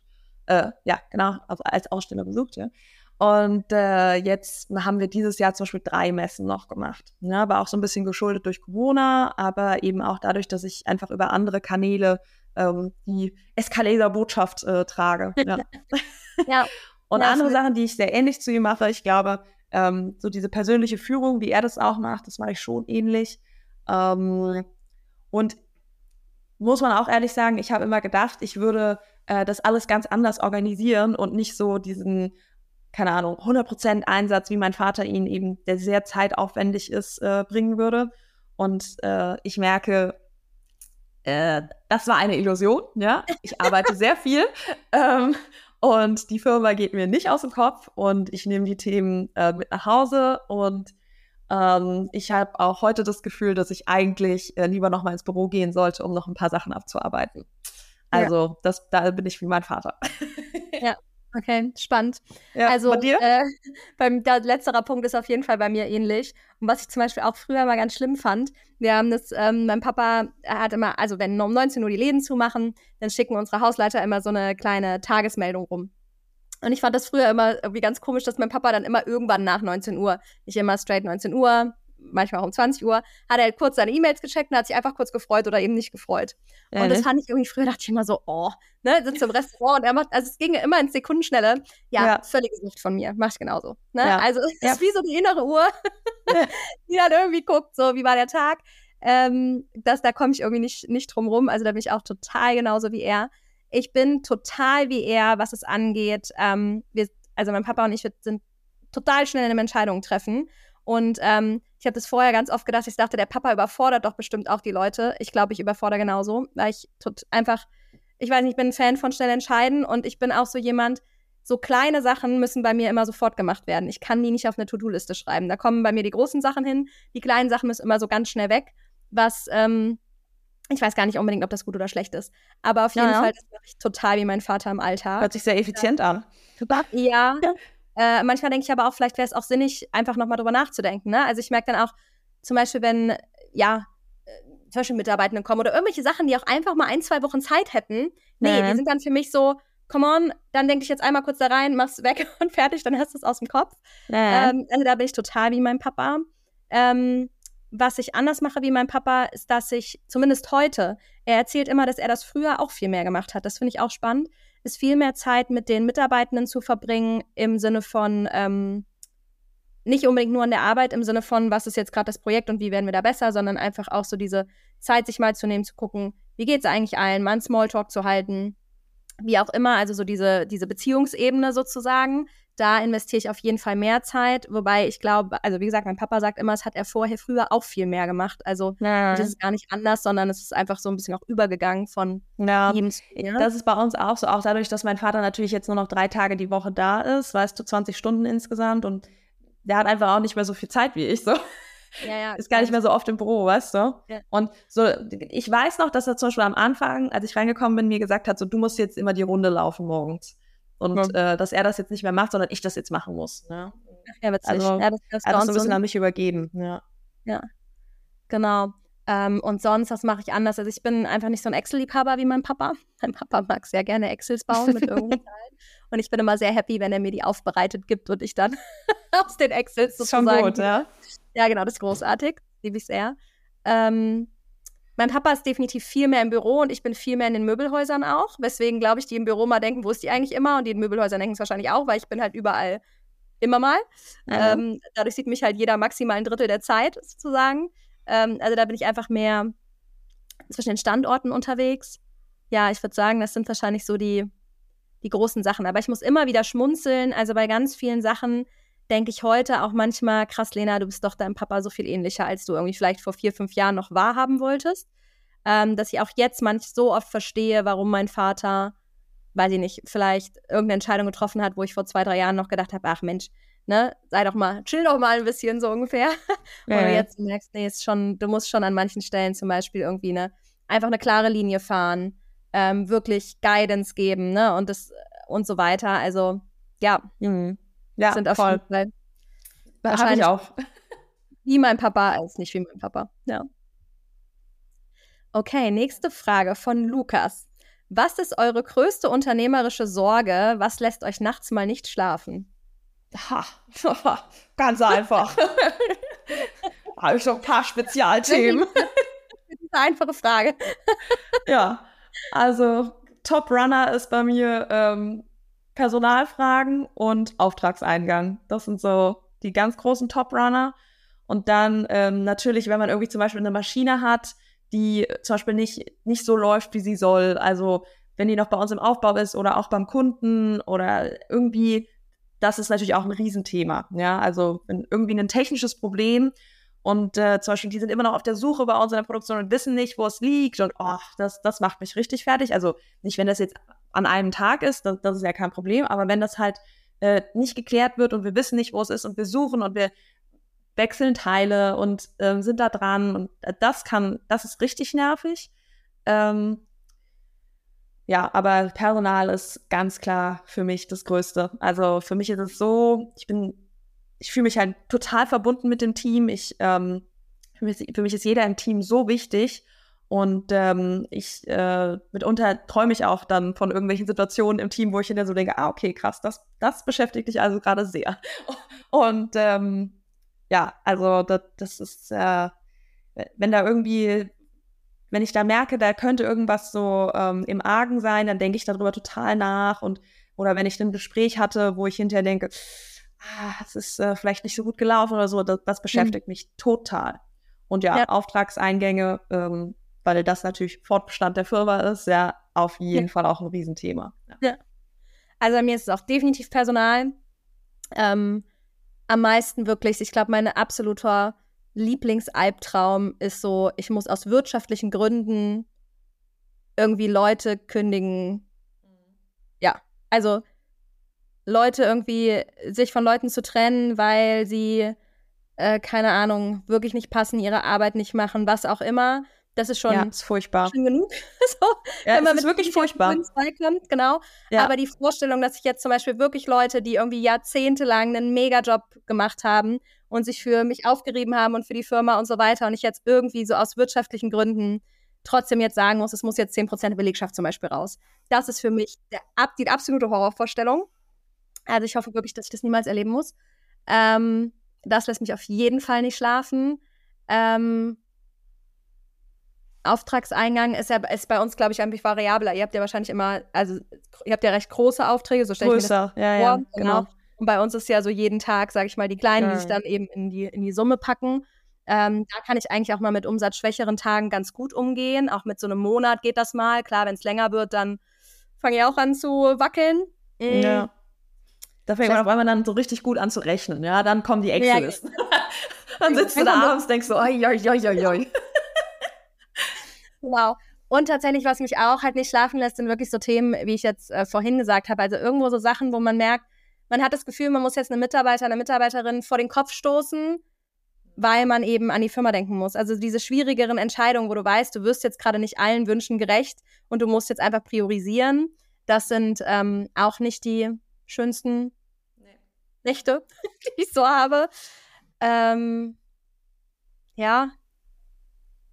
Äh, ja, genau, also als Aussteller besucht, ja. Und äh, jetzt haben wir dieses Jahr zum Beispiel drei Messen noch gemacht. Ja, war auch so ein bisschen geschuldet durch Corona, aber eben auch dadurch, dass ich einfach über andere Kanäle ähm, die Escalator-Botschaft äh, trage. *laughs* Ja. ja. Und ja, andere Sachen, die ich sehr ähnlich zu ihm mache, ich glaube, ähm, so diese persönliche Führung, wie er das auch macht, das mache ich schon ähnlich. Ähm, und muss man auch ehrlich sagen, ich habe immer gedacht, ich würde äh, das alles ganz anders organisieren und nicht so diesen, keine Ahnung, 100% Einsatz, wie mein Vater ihn eben, der sehr zeitaufwendig ist, äh, bringen würde. Und äh, ich merke, äh, das war eine Illusion, ja. Ich arbeite sehr viel ähm, und die Firma geht mir nicht aus dem Kopf und ich nehme die Themen äh, mit nach Hause und ähm, ich habe auch heute das Gefühl, dass ich eigentlich äh, lieber noch mal ins Büro gehen sollte, um noch ein paar Sachen abzuarbeiten. Also ja. das, da bin ich wie mein Vater. Ja, *laughs* okay, spannend. Ja, also bei dir? Äh, *laughs* beim der letzterer Punkt ist auf jeden Fall bei mir ähnlich. Und was ich zum Beispiel auch früher mal ganz schlimm fand, wir haben das, ähm, mein Papa er hat immer, also wenn um 19 Uhr die Läden zumachen, dann schicken unsere Hausleiter immer so eine kleine Tagesmeldung rum. Und ich fand das früher immer irgendwie ganz komisch, dass mein Papa dann immer irgendwann nach 19 Uhr, nicht immer straight 19 Uhr, manchmal auch um 20 Uhr, hat er halt kurz seine E-Mails gecheckt und hat sich einfach kurz gefreut oder eben nicht gefreut. Ja, und das fand ich irgendwie früher, dachte ich immer so, oh, ne, sitzt im Restaurant und er macht, also es ging immer in Sekundenschnelle. Ja, ja. völliges Nicht von mir, mach ich genauso. Ne? Ja. Also es ist wie so die innere Uhr, *laughs* die dann irgendwie guckt, so, wie war der Tag. Ähm, das, da komme ich irgendwie nicht, nicht drum rum. Also da bin ich auch total genauso wie er. Ich bin total wie er, was es angeht. Ähm, wir, also mein Papa und ich sind total schnell in Entscheidungen treffen. Und ähm, ich habe das vorher ganz oft gedacht, ich dachte, der Papa überfordert doch bestimmt auch die Leute. Ich glaube, ich überfordere genauso, weil ich tot einfach, ich weiß nicht, ich bin ein Fan von schnell entscheiden und ich bin auch so jemand, so kleine Sachen müssen bei mir immer sofort gemacht werden. Ich kann die nicht auf eine To-Do-Liste schreiben. Da kommen bei mir die großen Sachen hin, die kleinen Sachen müssen immer so ganz schnell weg, was ähm, ich weiß gar nicht unbedingt, ob das gut oder schlecht ist. Aber auf jeden ja, Fall, das mache ich total wie mein Vater im Alltag. Hört sich sehr effizient ja. an. Ja, ja. Äh, manchmal denke ich aber auch, vielleicht wäre es auch sinnig, einfach nochmal drüber nachzudenken. Ne? Also ich merke dann auch, zum Beispiel, wenn, ja, äh, zum Beispiel kommen oder irgendwelche Sachen, die auch einfach mal ein, zwei Wochen Zeit hätten. Nee, mhm. die sind dann für mich so, come on, dann denke ich jetzt einmal kurz da rein, mach's weg *laughs* und fertig, dann hast du es aus dem Kopf. Mhm. Ähm, also da bin ich total wie mein Papa. Ähm, was ich anders mache wie mein Papa, ist, dass ich, zumindest heute, er erzählt immer, dass er das früher auch viel mehr gemacht hat. Das finde ich auch spannend ist viel mehr Zeit mit den Mitarbeitenden zu verbringen im Sinne von ähm, nicht unbedingt nur an der Arbeit im Sinne von, was ist jetzt gerade das Projekt und wie werden wir da besser, sondern einfach auch so diese Zeit sich mal zu nehmen, zu gucken, wie geht es eigentlich allen, mal einen Smalltalk zu halten, wie auch immer, also so diese, diese Beziehungsebene sozusagen, da investiere ich auf jeden Fall mehr Zeit, wobei ich glaube, also wie gesagt, mein Papa sagt immer, das hat er vorher früher auch viel mehr gemacht. Also ja. das ist gar nicht anders, sondern es ist einfach so ein bisschen auch übergegangen von ja. ihm. Ja. Das ist bei uns auch so, auch dadurch, dass mein Vater natürlich jetzt nur noch drei Tage die Woche da ist, weißt du, 20 Stunden insgesamt und der hat einfach auch nicht mehr so viel Zeit wie ich so. Ja, ja, ist gar nicht mehr so oft im Büro, weißt du? Ja. Und so, ich weiß noch, dass er zum Beispiel am Anfang, als ich reingekommen bin, mir gesagt hat, so, du musst jetzt immer die Runde laufen morgens. Und ja. äh, dass er das jetzt nicht mehr macht, sondern ich das jetzt machen muss. Ne? Ja, witzig. Also, ja, das, das er hat das ein bisschen an mich übergeben. Ja, ja. genau. Ähm, und sonst, was mache ich anders? Also ich bin einfach nicht so ein Excel-Liebhaber wie mein Papa. *laughs* Mein Papa mag sehr gerne Excels bauen mit *laughs* irgendeinem Teil. Und ich bin immer sehr happy, wenn er mir die aufbereitet gibt und ich dann *laughs* aus den Excels sozusagen... Schon gut, ja? Ja, genau, das ist großartig. Liebe ich sehr. Ähm, mein Papa ist definitiv viel mehr im Büro und ich bin viel mehr in den Möbelhäusern auch. Weswegen, glaube ich, die im Büro mal denken, wo ist die eigentlich immer? Und die in Möbelhäusern denken es wahrscheinlich auch, weil ich bin halt überall immer mal. Ja. Ähm, dadurch sieht mich halt jeder maximal ein Drittel der Zeit, sozusagen. Ähm, also da bin ich einfach mehr zwischen den Standorten unterwegs. Ja, ich würde sagen, das sind wahrscheinlich so die, die großen Sachen. Aber ich muss immer wieder schmunzeln. Also bei ganz vielen Sachen denke ich heute auch manchmal, krass, Lena, du bist doch deinem Papa so viel ähnlicher, als du irgendwie vielleicht vor vier, fünf Jahren noch wahrhaben wolltest. Ähm, dass ich auch jetzt manch so oft verstehe, warum mein Vater, weiß ich nicht, vielleicht irgendeine Entscheidung getroffen hat, wo ich vor zwei, drei Jahren noch gedacht habe, ach Mensch, ne, sei doch mal, chill doch mal ein bisschen so ungefähr. *laughs* Ja. Und jetzt merkst, nee, ist schon, du musst schon an manchen Stellen zum Beispiel irgendwie eine, einfach eine klare Linie fahren, ähm, wirklich Guidance geben, ne, und das und so weiter. Also, ja. Mhm. Ja, sind auf voll. jeden Fall wahrscheinlich auch. *laughs* Wie mein Papa, als nicht wie mein Papa. Ja. Okay, nächste Frage von Lukas. Was ist eure größte unternehmerische Sorge? Was lässt euch nachts mal nicht schlafen? Ha, *laughs* ganz einfach. *laughs* Habe ich schon ein paar Spezialthemen. Eine einfache Frage. ja, also Top Runner ist bei mir ähm, Personalfragen und Auftragseingang. Das sind so die ganz großen Top-Runner. Und dann ähm, natürlich, wenn man irgendwie zum Beispiel eine Maschine hat, die zum Beispiel nicht, nicht so läuft, wie sie soll. Also wenn die noch bei uns im Aufbau ist oder auch beim Kunden oder irgendwie, das ist natürlich auch ein Riesenthema. Ja, also wenn irgendwie ein technisches Problem und äh, zum Beispiel, die sind immer noch auf der Suche bei uns in der Produktion und wissen nicht, wo es liegt. Und oh, das, das macht mich richtig fertig. Also nicht, wenn das jetzt an einem Tag ist, das, das ist ja kein Problem, aber wenn das halt äh, nicht geklärt wird und wir wissen nicht, wo es ist und wir suchen und wir wechseln Teile und äh, sind da dran und das kann, das ist richtig nervig. Ähm, ja, aber Personal ist ganz klar für mich das Größte. Also für mich ist es so, ich bin ich fühle mich halt total verbunden mit dem Team. Ich, ähm, für, mich, für mich ist jeder im Team so wichtig. Und ähm, ich äh, mitunter träume ich auch dann von irgendwelchen Situationen im Team, wo ich hinterher so denke, ah, okay, krass, das, das beschäftigt dich also gerade sehr. *laughs* Und ähm, ja, also das, das ist, äh, wenn da irgendwie, wenn ich da merke, da könnte irgendwas so ähm, im Argen sein, dann denke ich darüber total nach. Und oder wenn ich ein Gespräch hatte, wo ich hinterher denke, ah, es ist äh, vielleicht nicht so gut gelaufen oder so, das, das mhm. beschäftigt mhm. mich total. Und ja, ja. Auftragseingänge, ähm, weil das natürlich Fortbestand der Firma ist, ja, auf jeden ja. Fall auch ein Riesenthema. Ja. ja. Also bei mir ist es auch definitiv Personal. Ähm, am meisten wirklich, ich glaube, mein absoluter Lieblingsalbtraum ist so, ich muss aus wirtschaftlichen Gründen irgendwie Leute kündigen. Mhm. Ja, also Leute irgendwie, sich von Leuten zu trennen, weil sie, äh, keine Ahnung, wirklich nicht passen, ihre Arbeit nicht machen, was auch immer. Das ist schon ja, ist furchtbar. Schon genug. *laughs* so, ja, wenn man ist wirklich furchtbar. Kommt, genau. Ja. Aber die Vorstellung, dass ich jetzt zum Beispiel wirklich Leute, die irgendwie jahrzehntelang einen Megajob gemacht haben und sich für mich aufgerieben haben und für die Firma und so weiter und ich jetzt irgendwie so aus wirtschaftlichen Gründen trotzdem jetzt sagen muss, es muss jetzt 10% der Belegschaft zum Beispiel raus. Das ist für mich der, die absolute Horrorvorstellung. Also ich hoffe wirklich, dass ich das niemals erleben muss. Ähm, das lässt mich auf jeden Fall nicht schlafen. Ähm, Auftragseingang ist ja ist bei uns, glaube ich, eigentlich variabler. Ihr habt ja wahrscheinlich immer, also ihr habt ja recht große Aufträge, so stelle ich mir das vor. Ja, ja, genau. genau. Und bei uns ist ja so jeden Tag, sage ich mal, die kleinen, ja. die sich dann eben in die, in die Summe packen. Ähm, da kann ich eigentlich auch mal mit umsatzschwächeren Tagen ganz gut umgehen. Auch mit so einem Monat geht das mal. Klar, wenn es länger wird, dann fange ich auch an zu wackeln. Mhm. Ja. Da fängt man auf einmal dann so richtig gut an zu rechnen, ja. Dann kommen die Excel-Listen. Ja, *laughs* dann sitzt du da abends und denkst so, oi, oi, oi, oi, oi. Wow. Und tatsächlich, was mich auch halt nicht schlafen lässt, sind wirklich so Themen, wie ich jetzt äh, vorhin gesagt habe. Also irgendwo so Sachen, wo man merkt, man hat das Gefühl, man muss jetzt eine Mitarbeiter, eine Mitarbeiterin vor den Kopf stoßen, weil man eben an die Firma denken muss. Also diese schwierigeren Entscheidungen, wo du weißt, du wirst jetzt gerade nicht allen Wünschen gerecht und du musst jetzt einfach priorisieren. Das sind ähm, auch nicht die schönsten nee. Nächte, *laughs* die ich so habe. Ähm, ja.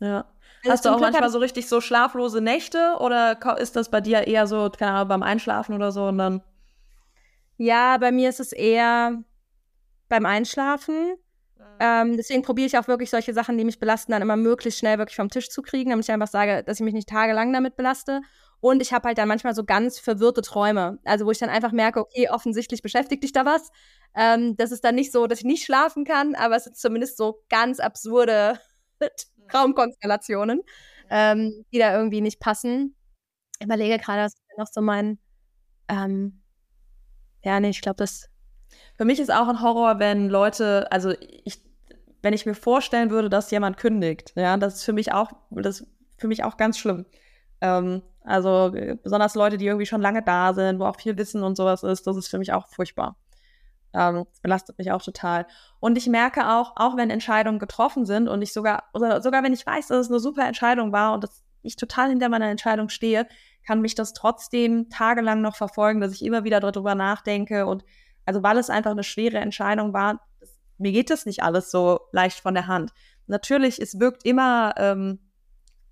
Ja. Also Hast du auch manchmal so richtig so schlaflose Nächte oder ist das bei dir eher so, keine Ahnung, beim Einschlafen oder so und dann? Ja, bei mir ist es eher beim Einschlafen. Mhm. Ähm, deswegen probiere ich auch wirklich solche Sachen, die mich belasten, dann immer möglichst schnell wirklich vom Tisch zu kriegen, damit ich einfach sage, dass ich mich nicht tagelang damit belaste. Und ich habe halt dann manchmal so ganz verwirrte Träume. Also wo ich dann einfach merke, okay, offensichtlich beschäftigt dich da was. Ähm, das ist dann nicht so, dass ich nicht schlafen kann, aber es sind zumindest so ganz absurde *laughs* Traumkonstellationen, ähm, die da irgendwie nicht passen. Ich überlege gerade, was noch so mein, ähm, ja, nee, ich glaube, das. Für mich ist auch ein Horror, wenn Leute, also ich, wenn ich mir vorstellen würde, dass jemand kündigt, ja, das ist für mich auch, das ist für mich auch ganz schlimm. Ähm, also äh, besonders Leute, die irgendwie schon lange da sind, wo auch viel Wissen und sowas ist, das ist für mich auch furchtbar. Ähm, das belastet mich auch total. Und ich merke auch, auch wenn Entscheidungen getroffen sind und ich sogar, oder sogar wenn ich weiß, dass es eine super Entscheidung war und dass ich total hinter meiner Entscheidung stehe, kann mich das trotzdem tagelang noch verfolgen, dass ich immer wieder darüber nachdenke und also weil es einfach eine schwere Entscheidung war, mir geht das nicht alles so leicht von der Hand. Natürlich, es wirkt immer ähm,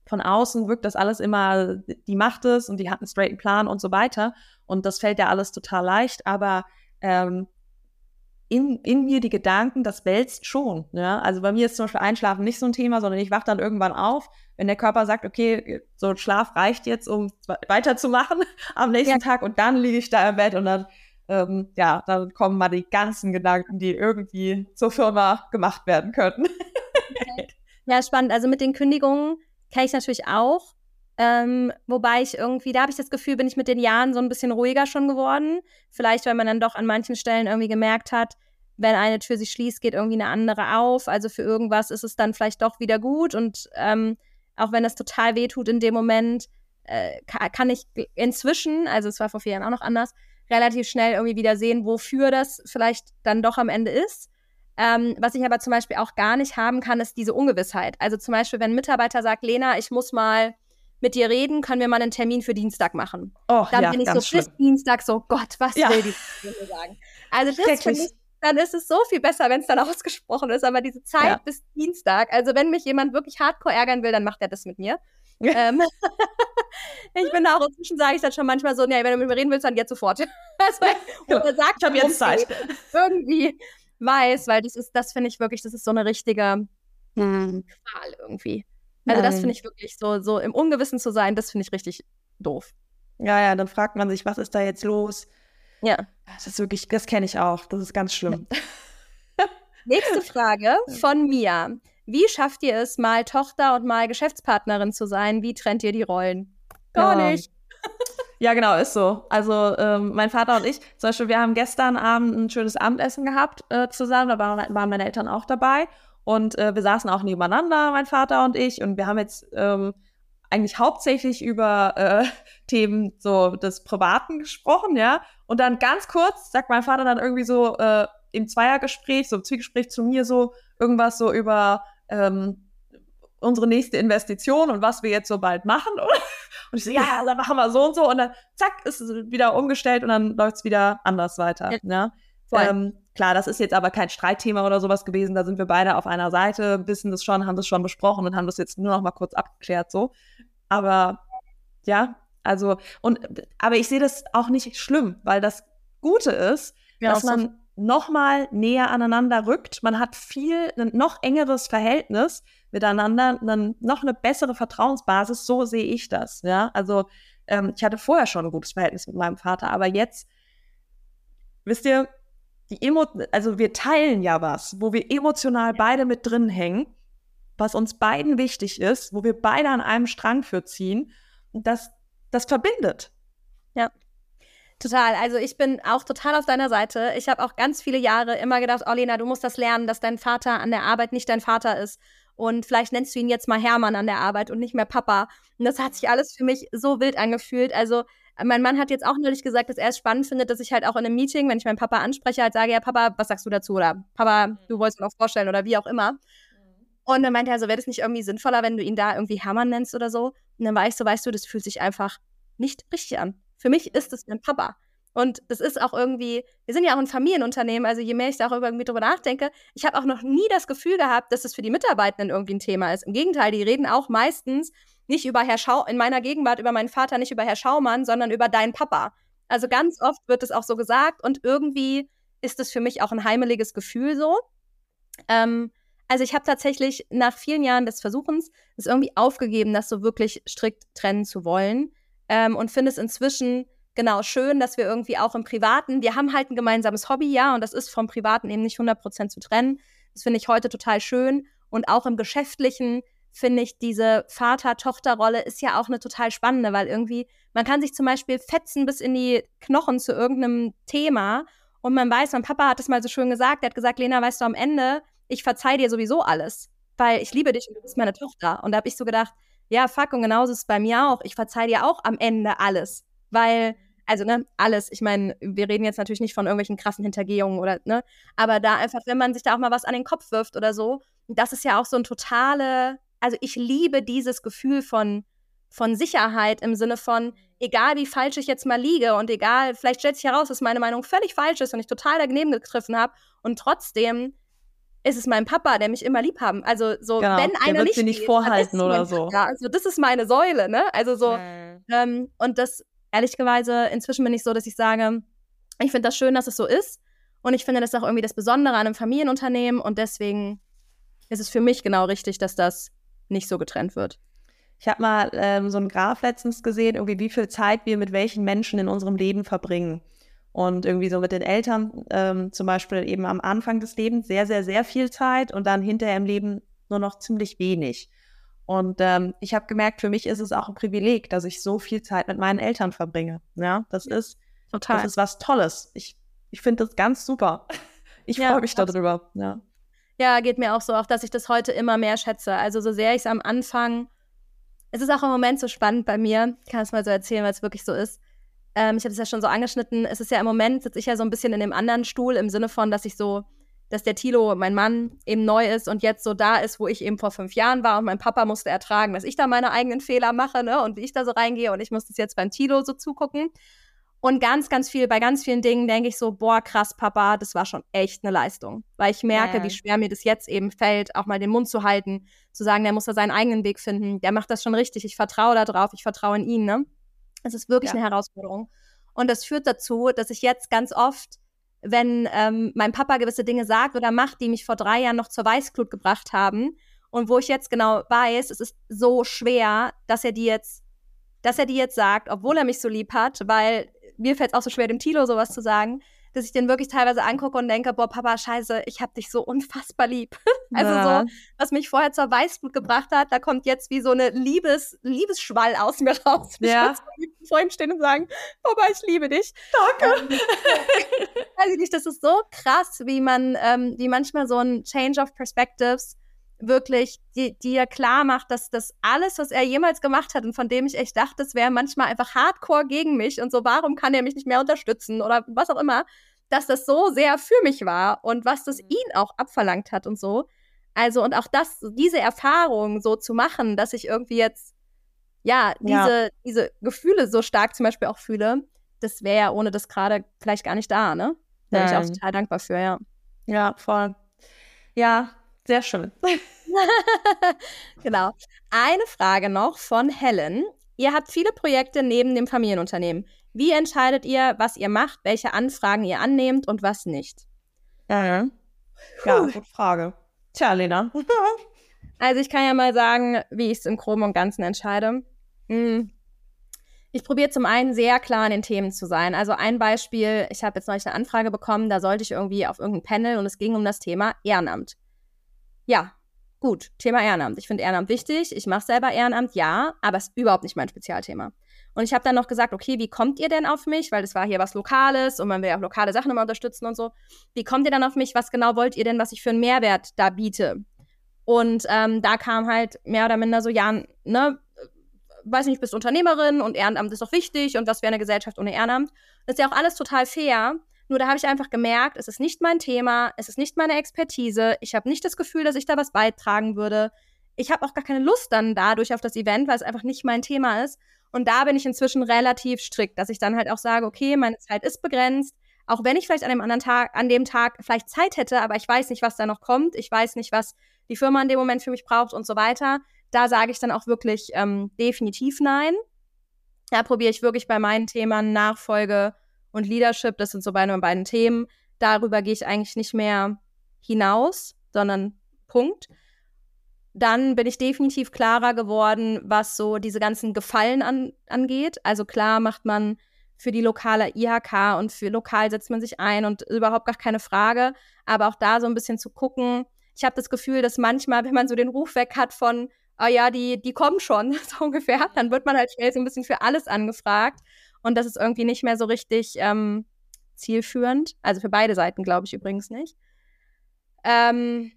von außen wirkt das alles immer, die macht es und die hat einen straighten Plan und so weiter. Und das fällt ja alles total leicht, aber ähm, in, in mir die Gedanken, das wälzt schon. Ja? Also bei mir ist zum Beispiel Einschlafen nicht so ein Thema, sondern ich wache dann irgendwann auf, wenn der Körper sagt, okay, so ein Schlaf reicht jetzt, um weiterzumachen *laughs* am nächsten ja. Tag und dann liege ich da im Bett und dann ähm, ja, dann kommen mal die ganzen Gedanken, die irgendwie zur Firma gemacht werden könnten. Okay. *laughs* Ja, spannend. Also mit den Kündigungen kenne ich natürlich auch. Ähm, wobei ich irgendwie, da habe ich das Gefühl, bin ich mit den Jahren so ein bisschen ruhiger schon geworden. Vielleicht, weil man dann doch an manchen Stellen irgendwie gemerkt hat, wenn eine Tür sich schließt, geht irgendwie eine andere auf. Also für irgendwas ist es dann vielleicht doch wieder gut. Und ähm, auch wenn das total wehtut in dem Moment, äh, kann ich inzwischen, also es war vor vier Jahren auch noch anders, relativ schnell irgendwie wieder sehen, wofür das vielleicht dann doch am Ende ist. Ähm, was ich aber zum Beispiel auch gar nicht haben kann, ist diese Ungewissheit. Also zum Beispiel, wenn ein Mitarbeiter sagt, Lena, ich muss mal mit dir reden, können wir mal einen Termin für Dienstag machen. Oh, dann ja, bin ich so schlimm. bis Dienstag so, Gott, was ja. will die sagen? Also das finde ich, dann ist es so viel besser, wenn es dann *laughs* ausgesprochen ist. Aber diese Zeit Ja. bis Dienstag, also wenn mich jemand wirklich hardcore ärgern will, dann macht er das mit mir. ähm, *laughs* ich bin da auch inzwischen, sage ich dann schon manchmal so, nee, wenn du mit mir reden willst, dann jetzt sofort. *laughs* also, sag Ich habe jetzt Zeit. Irgendwie weiß, weil das ist, das finde ich wirklich, das ist so eine richtige Hm. Qual irgendwie. Also das Nein. finde ich wirklich so, so im Ungewissen zu sein, das finde ich richtig doof. Ja, ja, dann fragt man sich, was ist da jetzt los? Ja. Das ist wirklich, das kenne ich auch. Das ist ganz schlimm. *laughs* Nächste Frage von Mia. Wie schafft ihr es, mal Tochter und mal Geschäftspartnerin zu sein? Wie trennt ihr die Rollen? Gar Ja. nicht. *laughs* Ja, genau, ist so. Also ähm, mein Vater und ich, zum Beispiel, wir haben gestern Abend ein schönes Abendessen gehabt äh, zusammen, da waren, waren meine Eltern auch dabei und äh, wir saßen auch nebeneinander, mein Vater und ich, und wir haben jetzt ähm, eigentlich hauptsächlich über äh, *laughs* Themen so des Privaten gesprochen, ja. Und dann ganz kurz sagt mein Vater dann irgendwie so äh, im Zweiergespräch, so im Zwiegespräch zu mir so irgendwas so über ähm, unsere nächste Investition und was wir jetzt so bald machen. Und ich so, ja, dann machen wir so und so. Und dann, zack, ist es wieder umgestellt und dann läuft es wieder anders weiter. Ja. Ja. Voll. Ähm, klar, das ist jetzt aber kein Streitthema oder sowas gewesen. Da sind wir beide auf einer Seite, wissen das schon, haben das schon besprochen und haben das jetzt nur noch mal kurz abgeklärt so. Aber ja, also, und aber ich sehe das auch nicht schlimm, weil das Gute ist, Ja, dass so- man noch mal näher aneinander rückt. Man hat viel, ein noch engeres Verhältnis miteinander, dann noch eine bessere Vertrauensbasis. So sehe ich das. Ja, also ähm, ich hatte vorher schon ein gutes Verhältnis mit meinem Vater, aber jetzt, wisst ihr, die Emo also wir teilen ja was, wo wir emotional beide mit drin hängen, was uns beiden wichtig ist, wo wir beide an einem Strang für ziehen. Und das, das verbindet. Total. Also ich bin auch total auf deiner Seite. Ich habe auch ganz viele Jahre immer gedacht, oh Lena, du musst das lernen, dass dein Vater an der Arbeit nicht dein Vater ist. Und vielleicht nennst du ihn jetzt mal Hermann an der Arbeit und nicht mehr Papa. Und das hat sich alles für mich so wild angefühlt. Also mein Mann hat jetzt auch neulich gesagt, dass er es spannend findet, dass ich halt auch in einem Meeting, wenn ich meinen Papa anspreche, halt sage, ja Papa, was sagst du dazu? Oder Papa, du wolltest mir auch vorstellen oder wie auch immer. Und dann meinte er so, wäre das nicht irgendwie sinnvoller, wenn du ihn da irgendwie Hermann nennst oder so? Und dann war ich so, weißt du, das fühlt sich einfach nicht richtig an. Für mich ist es mein Papa. Und das ist auch irgendwie, wir sind ja auch ein Familienunternehmen, also je mehr ich da auch irgendwie drüber nachdenke, ich habe auch noch nie das Gefühl gehabt, dass es für die Mitarbeitenden irgendwie ein Thema ist. Im Gegenteil, die reden auch meistens nicht über Herr Schau, in meiner Gegenwart über meinen Vater, nicht über Herr Schaumann, sondern über deinen Papa. Also ganz oft wird es auch so gesagt und irgendwie ist es für mich auch ein heimeliges Gefühl so. Ähm, also ich habe tatsächlich nach vielen Jahren des Versuchens es irgendwie aufgegeben, das so wirklich strikt trennen zu wollen ähm, und finde es inzwischen genau schön, dass wir irgendwie auch im Privaten, wir haben halt ein gemeinsames Hobby, ja, und das ist vom Privaten eben nicht 100% zu trennen. Das finde ich heute total schön und auch im Geschäftlichen finde ich diese Vater-Tochter-Rolle ist ja auch eine total spannende, weil irgendwie man kann sich zum Beispiel fetzen bis in die Knochen zu irgendeinem Thema und man weiß, mein Papa hat es mal so schön gesagt, er hat gesagt, Lena, weißt du, am Ende, ich verzeih dir sowieso alles, weil ich liebe dich und du bist meine Tochter. Und da habe ich so gedacht, ja, fuck, und genauso ist es bei mir auch. Ich verzeih dir auch am Ende alles, weil, also, ne, alles. Ich meine, wir reden jetzt natürlich nicht von irgendwelchen krassen Hintergehungen oder, ne, aber da einfach, wenn man sich da auch mal was an den Kopf wirft oder so, das ist ja auch so ein totale, also ich liebe dieses Gefühl von, von Sicherheit im Sinne von, egal wie falsch ich jetzt mal liege und egal, vielleicht stellt sich heraus, dass meine Meinung völlig falsch ist und ich total daneben gegriffen habe und trotzdem ist es mein Papa, der mich immer lieb haben. Also so, Genau, wenn der einer nicht sie nicht vorhalten ist sie oder so. Papa. Also das ist meine Säule, ne? Also so, ähm, und das, ehrlicherweise, inzwischen bin ich so, dass ich sage, ich finde das schön, dass es so ist. Und ich finde das auch irgendwie das Besondere an einem Familienunternehmen. Und deswegen ist es für mich genau richtig, dass das nicht so getrennt wird. Ich habe mal ähm, so einen Graph letztens gesehen, irgendwie wie viel Zeit wir mit welchen Menschen in unserem Leben verbringen. Und irgendwie so mit den Eltern ähm, zum Beispiel eben am Anfang des Lebens sehr, sehr, sehr viel Zeit und dann hinterher im Leben nur noch ziemlich wenig. Und ähm, ich habe gemerkt, für mich ist es auch ein Privileg, dass ich so viel Zeit mit meinen Eltern verbringe. Ja, das ist total. Das ist was Tolles. Ich, ich finde das ganz super. Ich ja, freue mich darüber. Ja. ja, geht mir auch so, auch dass ich das heute immer mehr schätze. Also so sehr ich es am Anfang, es ist auch im Moment so spannend bei mir, ich kann es mal so erzählen, weil es wirklich so ist. Ähm, ich habe es ja schon so angeschnitten. Es ist ja im Moment, sitze ich ja so ein bisschen in dem anderen Stuhl im Sinne von, dass ich so dass der Tilo, mein Mann, eben neu ist und jetzt so da ist, wo ich eben vor fünf Jahren war und mein Papa musste ertragen, dass ich da meine eigenen Fehler mache, ne, und wie ich da so reingehe und ich muss das jetzt beim Tilo so zugucken. Und ganz, ganz viel, bei ganz vielen Dingen denke ich so, boah, krass, Papa, das war schon echt eine Leistung. Weil ich merke, ja. wie schwer mir das jetzt eben fällt, auch mal den Mund zu halten, zu sagen, der muss da seinen eigenen Weg finden, der macht das schon richtig, ich vertraue da drauf, ich vertraue in ihn, ne? Es ist wirklich ja. eine Herausforderung. Und das führt dazu, dass ich jetzt ganz oft wenn ähm, mein Papa gewisse Dinge sagt oder macht, die mich vor drei Jahren noch zur Weißglut gebracht haben. Und wo ich jetzt genau weiß, es ist so schwer, dass er die jetzt, dass er die jetzt sagt, obwohl er mich so lieb hat, weil mir fällt es auch so schwer, dem Tilo sowas zu sagen, dass ich den wirklich teilweise angucke und denke, boah, Papa, scheiße, ich hab dich so unfassbar lieb. *laughs* also ja. so, was mich vorher zur Weißblut gebracht hat, da kommt jetzt wie so eine Liebes, Liebesschwall aus mir raus. Ja. Ich vor ihm stehen und sagen, Papa, ich liebe dich. Danke. Ähm, *laughs* weiß ich nicht, das ist so krass, wie man, ähm, wie manchmal so ein Change of Perspectives wirklich dir klar macht, dass das alles, was er jemals gemacht hat und von dem ich echt dachte, es wäre manchmal einfach hardcore gegen mich und so, warum kann er mich nicht mehr unterstützen oder was auch immer, dass das so sehr für mich war und was das mhm. ihn auch abverlangt hat und so. Also, und auch das, diese Erfahrung so zu machen, dass ich irgendwie jetzt, ja, diese, ja. diese Gefühle so stark zum Beispiel auch fühle, das wäre ja ohne das gerade vielleicht gar nicht da, ne? Da bin ich auch total dankbar für, ja. Ja, voll. Ja, sehr schön. *laughs* genau. Eine Frage noch von Helen. Ihr habt viele Projekte neben dem Familienunternehmen. Wie entscheidet ihr, was ihr macht, welche Anfragen ihr annehmt und was nicht? Ja, ja. Ja, gute Frage. Tja, Lena. *laughs* also ich kann ja mal sagen, wie ich es im Groben und Ganzen entscheide. Hm. Ich probiere zum einen sehr klar in den Themen zu sein. Also ein Beispiel, ich habe jetzt neulich eine Anfrage bekommen, da sollte ich irgendwie auf irgendein Panel und es ging um das Thema Ehrenamt. Ja, gut, Thema Ehrenamt. Ich finde Ehrenamt wichtig. Ich mache selber Ehrenamt, ja, aber es ist überhaupt nicht mein Spezialthema. Und ich habe dann noch gesagt, okay, wie kommt ihr denn auf mich? Weil das war hier was Lokales und man will ja auch lokale Sachen immer unterstützen und so. Wie kommt ihr dann auf mich? Was genau wollt ihr denn, was ich für einen Mehrwert da biete? Und ähm, da kam halt mehr oder minder so, ja, ne, weiß nicht, bist Unternehmerin und Ehrenamt ist doch wichtig und was wäre eine Gesellschaft ohne Ehrenamt? Das ist ja auch alles total fair. Nur da habe ich einfach gemerkt, es ist nicht mein Thema, es ist nicht meine Expertise. Ich habe nicht das Gefühl, dass ich da was beitragen würde. Ich habe auch gar keine Lust dann dadurch auf das Event, weil es einfach nicht mein Thema ist. Und da bin ich inzwischen relativ strikt, dass ich dann halt auch sage, okay, meine Zeit ist begrenzt. Auch wenn ich vielleicht an dem anderen Tag, an dem Tag vielleicht Zeit hätte, aber ich weiß nicht, was da noch kommt. Ich weiß nicht, was die Firma in dem Moment für mich braucht und so weiter. Da sage ich dann auch wirklich ähm, definitiv nein. Da probiere ich wirklich bei meinen Themen Nachfolge und Leadership, das sind so meine beiden Themen. Darüber gehe ich eigentlich nicht mehr hinaus, sondern Punkt. Dann bin ich definitiv klarer geworden, was so diese ganzen Gefallen an, angeht. Also klar macht man für die lokale IHK und für lokal setzt man sich ein und überhaupt gar keine Frage. Aber auch da so ein bisschen zu gucken. Ich habe das Gefühl, dass manchmal, wenn man so den Ruf weg hat von, ah ja, die, die kommen schon, *laughs* so ungefähr, dann wird man halt schnell so ein bisschen für alles angefragt. Und das ist irgendwie nicht mehr so richtig ähm, zielführend. Also für beide Seiten, glaube ich übrigens nicht. Ähm,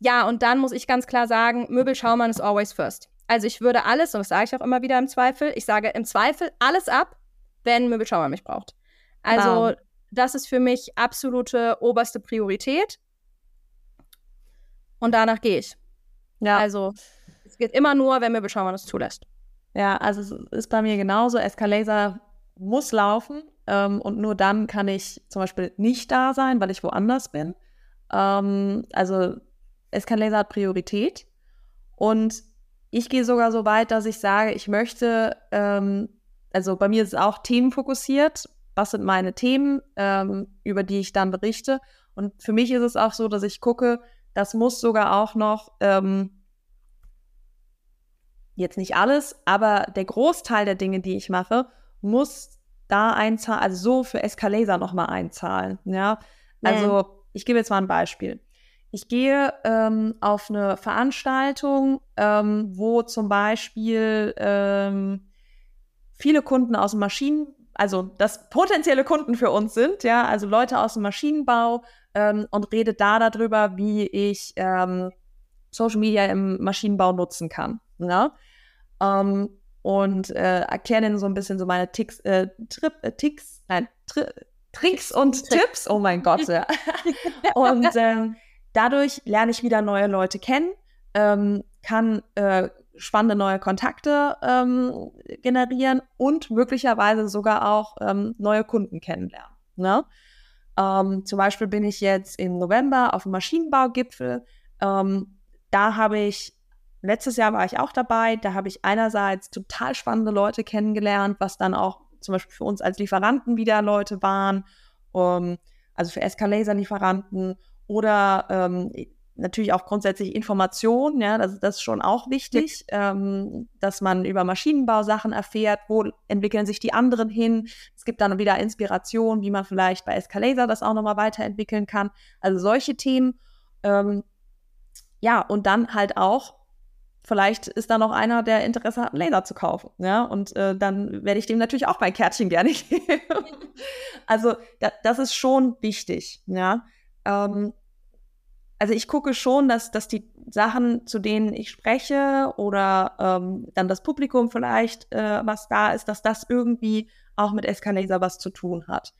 ja, und dann muss ich ganz klar sagen, Möbelschaumann ist always first. Also ich würde alles, und das sage ich auch immer wieder im Zweifel, ich sage im Zweifel alles ab, wenn Möbelschaumann mich braucht. Also wow. das ist für mich absolute oberste Priorität. Und danach gehe ich. Ja. Also es geht immer nur, wenn Möbelschaumann es zulässt. Ja, also es ist bei mir genauso. Escalator muss laufen ähm, und nur dann kann ich zum Beispiel nicht da sein, weil ich woanders bin. Ähm, also Escalator hat Priorität und ich gehe sogar so weit, dass ich sage, ich möchte, ähm, also bei mir ist es auch themenfokussiert. Was sind meine Themen, ähm, über die ich dann berichte? Und für mich ist es auch so, dass ich gucke, das muss sogar auch noch ähm, jetzt nicht alles, aber der Großteil der Dinge, die ich mache, muss da einzahlen, also so für Escalaser nochmal einzahlen. Ja, also ja. ich gebe jetzt mal ein Beispiel. Ich gehe ähm, auf eine Veranstaltung, ähm, wo zum Beispiel ähm, viele Kunden aus dem Maschinen, also das potenzielle Kunden für uns sind, ja, also Leute aus dem Maschinenbau ähm, und rede da darüber, wie ich ähm, Social Media im Maschinenbau nutzen kann. Ne? Und äh, erkläre dann so ein bisschen so meine Ticks, äh, Trip, äh, Ticks, nein, Tri Tricks und Tipps. Oh mein Gott, ja. *laughs* und ähm, dadurch lerne ich wieder neue Leute kennen, ähm, kann äh, spannende neue Kontakte ähm, generieren und möglicherweise sogar auch ähm, neue Kunden kennenlernen. Ne? Ähm, zum Beispiel bin ich jetzt im November auf dem Maschinenbaugipfel. Ähm, da habe ich, letztes Jahr war ich auch dabei, da habe ich einerseits total spannende Leute kennengelernt, was dann auch zum Beispiel für uns als Lieferanten wieder Leute waren, um, also für Escalaser-Lieferanten oder ähm, natürlich auch grundsätzlich Informationen, ja, das, das ist schon auch wichtig, ähm, dass man über Maschinenbausachen erfährt, wo entwickeln sich die anderen hin. Es gibt dann wieder Inspiration, wie man vielleicht bei Escalaser das auch nochmal weiterentwickeln kann. Also solche Themen. Ähm, ja, und dann halt auch, vielleicht ist da noch einer, der Interesse hat, einen Laser zu kaufen. Ja, und äh, dann werde ich dem natürlich auch mein Kärtchen gerne *laughs* geben. also da, das ist schon wichtig. Ja. Ähm, also ich gucke schon, dass, dass die Sachen, zu denen ich spreche oder ähm, dann das Publikum vielleicht, äh, was da ist, dass das irgendwie auch mit Escalaser was zu tun hat.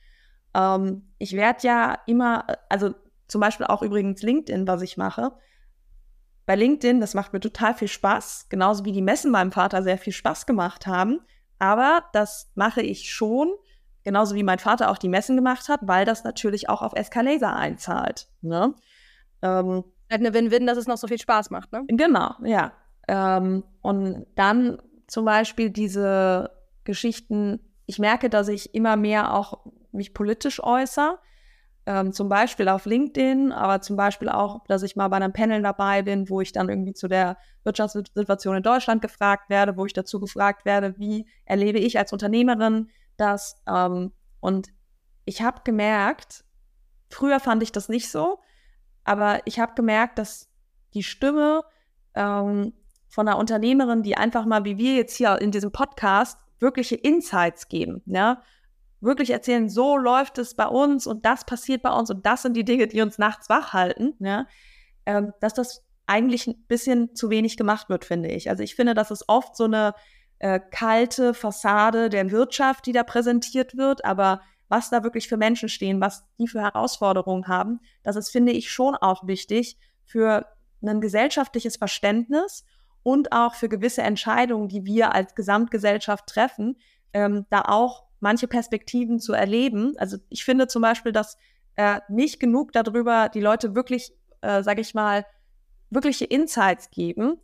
Ähm, ich werde ja immer, also zum Beispiel auch übrigens LinkedIn, was ich mache. Bei LinkedIn, das macht mir total viel Spaß, genauso wie die Messen meinem Vater sehr viel Spaß gemacht haben. Aber das mache ich schon, genauso wie mein Vater auch die Messen gemacht hat, weil das natürlich auch auf Escalaser einzahlt. Ne? Ähm, halt eine Win-Win, dass es noch so viel Spaß macht, ne? Genau, ja. Ähm, und dann zum Beispiel diese Geschichten, ich merke, dass ich immer mehr auch mich politisch äußere. Ähm, zum Beispiel auf LinkedIn, aber zum Beispiel auch, dass ich mal bei einem Panel dabei bin, wo ich dann irgendwie zu der Wirtschaftssituation in Deutschland gefragt werde, wo ich dazu gefragt werde, wie erlebe ich als Unternehmerin das. Ähm, und ich habe gemerkt, früher fand ich das nicht so, aber ich habe gemerkt, dass die Stimme ähm, von einer Unternehmerin, die einfach mal, wie wir jetzt hier in diesem Podcast, wirkliche Insights geben, ja, wirklich erzählen, so läuft es bei uns und das passiert bei uns und das sind die Dinge, die uns nachts wach halten, ja, ähm, dass das eigentlich ein bisschen zu wenig gemacht wird, finde ich. Also ich finde, dass es oft so eine äh, kalte Fassade der Wirtschaft, die da präsentiert wird, aber was da wirklich für Menschen stehen, was die für Herausforderungen haben. Das ist, finde ich, schon auch wichtig für ein gesellschaftliches Verständnis und auch für gewisse Entscheidungen, die wir als Gesamtgesellschaft treffen, ähm, da auch manche Perspektiven zu erleben. Also ich finde zum Beispiel, dass äh, nicht genug darüber die Leute wirklich, äh, sage ich mal, wirkliche Insights geben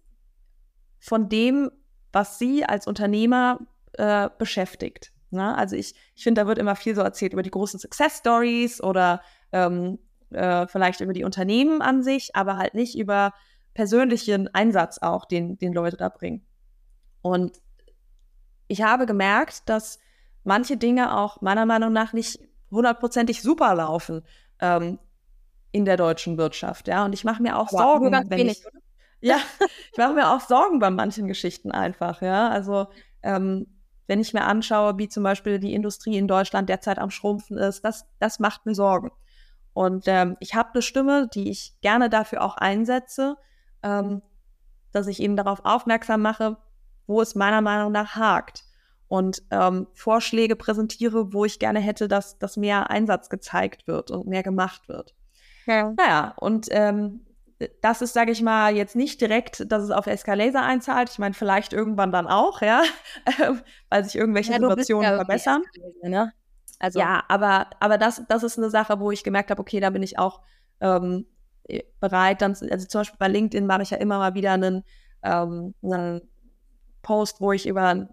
von dem, was sie als Unternehmer äh, beschäftigt. Ne? Also ich, ich finde, da wird immer viel so erzählt über die großen Success Stories oder ähm, äh, vielleicht über die Unternehmen an sich, aber halt nicht über persönlichen Einsatz auch, den, den Leute da bringen. Und ich habe gemerkt, dass manche Dinge auch meiner Meinung nach nicht hundertprozentig super laufen ähm, in der deutschen Wirtschaft. Ja, und ich mache mir auch aber Sorgen, wenn ich, oder? *laughs* ja, ich mache mir auch Sorgen bei manchen Geschichten einfach. Ja, also ähm, wenn ich mir anschaue, wie zum Beispiel die Industrie in Deutschland derzeit am Schrumpfen ist, das, das macht mir Sorgen. Und ähm, ich habe eine Stimme, die ich gerne dafür auch einsetze, ähm, dass ich eben darauf aufmerksam mache, wo es meiner Meinung nach hakt. Und ähm, Vorschläge präsentiere, wo ich gerne hätte, dass, dass mehr Einsatz gezeigt wird und mehr gemacht wird. Ja. Naja, und ähm, das ist, sage ich mal, jetzt nicht direkt, dass es auf Escalaser einzahlt. Ich meine, vielleicht irgendwann dann auch, ja, *laughs* weil sich irgendwelche ja, Situationen ja verbessern. Ne? Also ja, aber aber das das ist eine Sache, wo ich gemerkt habe, okay, da bin ich auch ähm, bereit. Dann, also zum Beispiel bei LinkedIn mache ich ja immer mal wieder einen, ähm, einen Post, wo ich über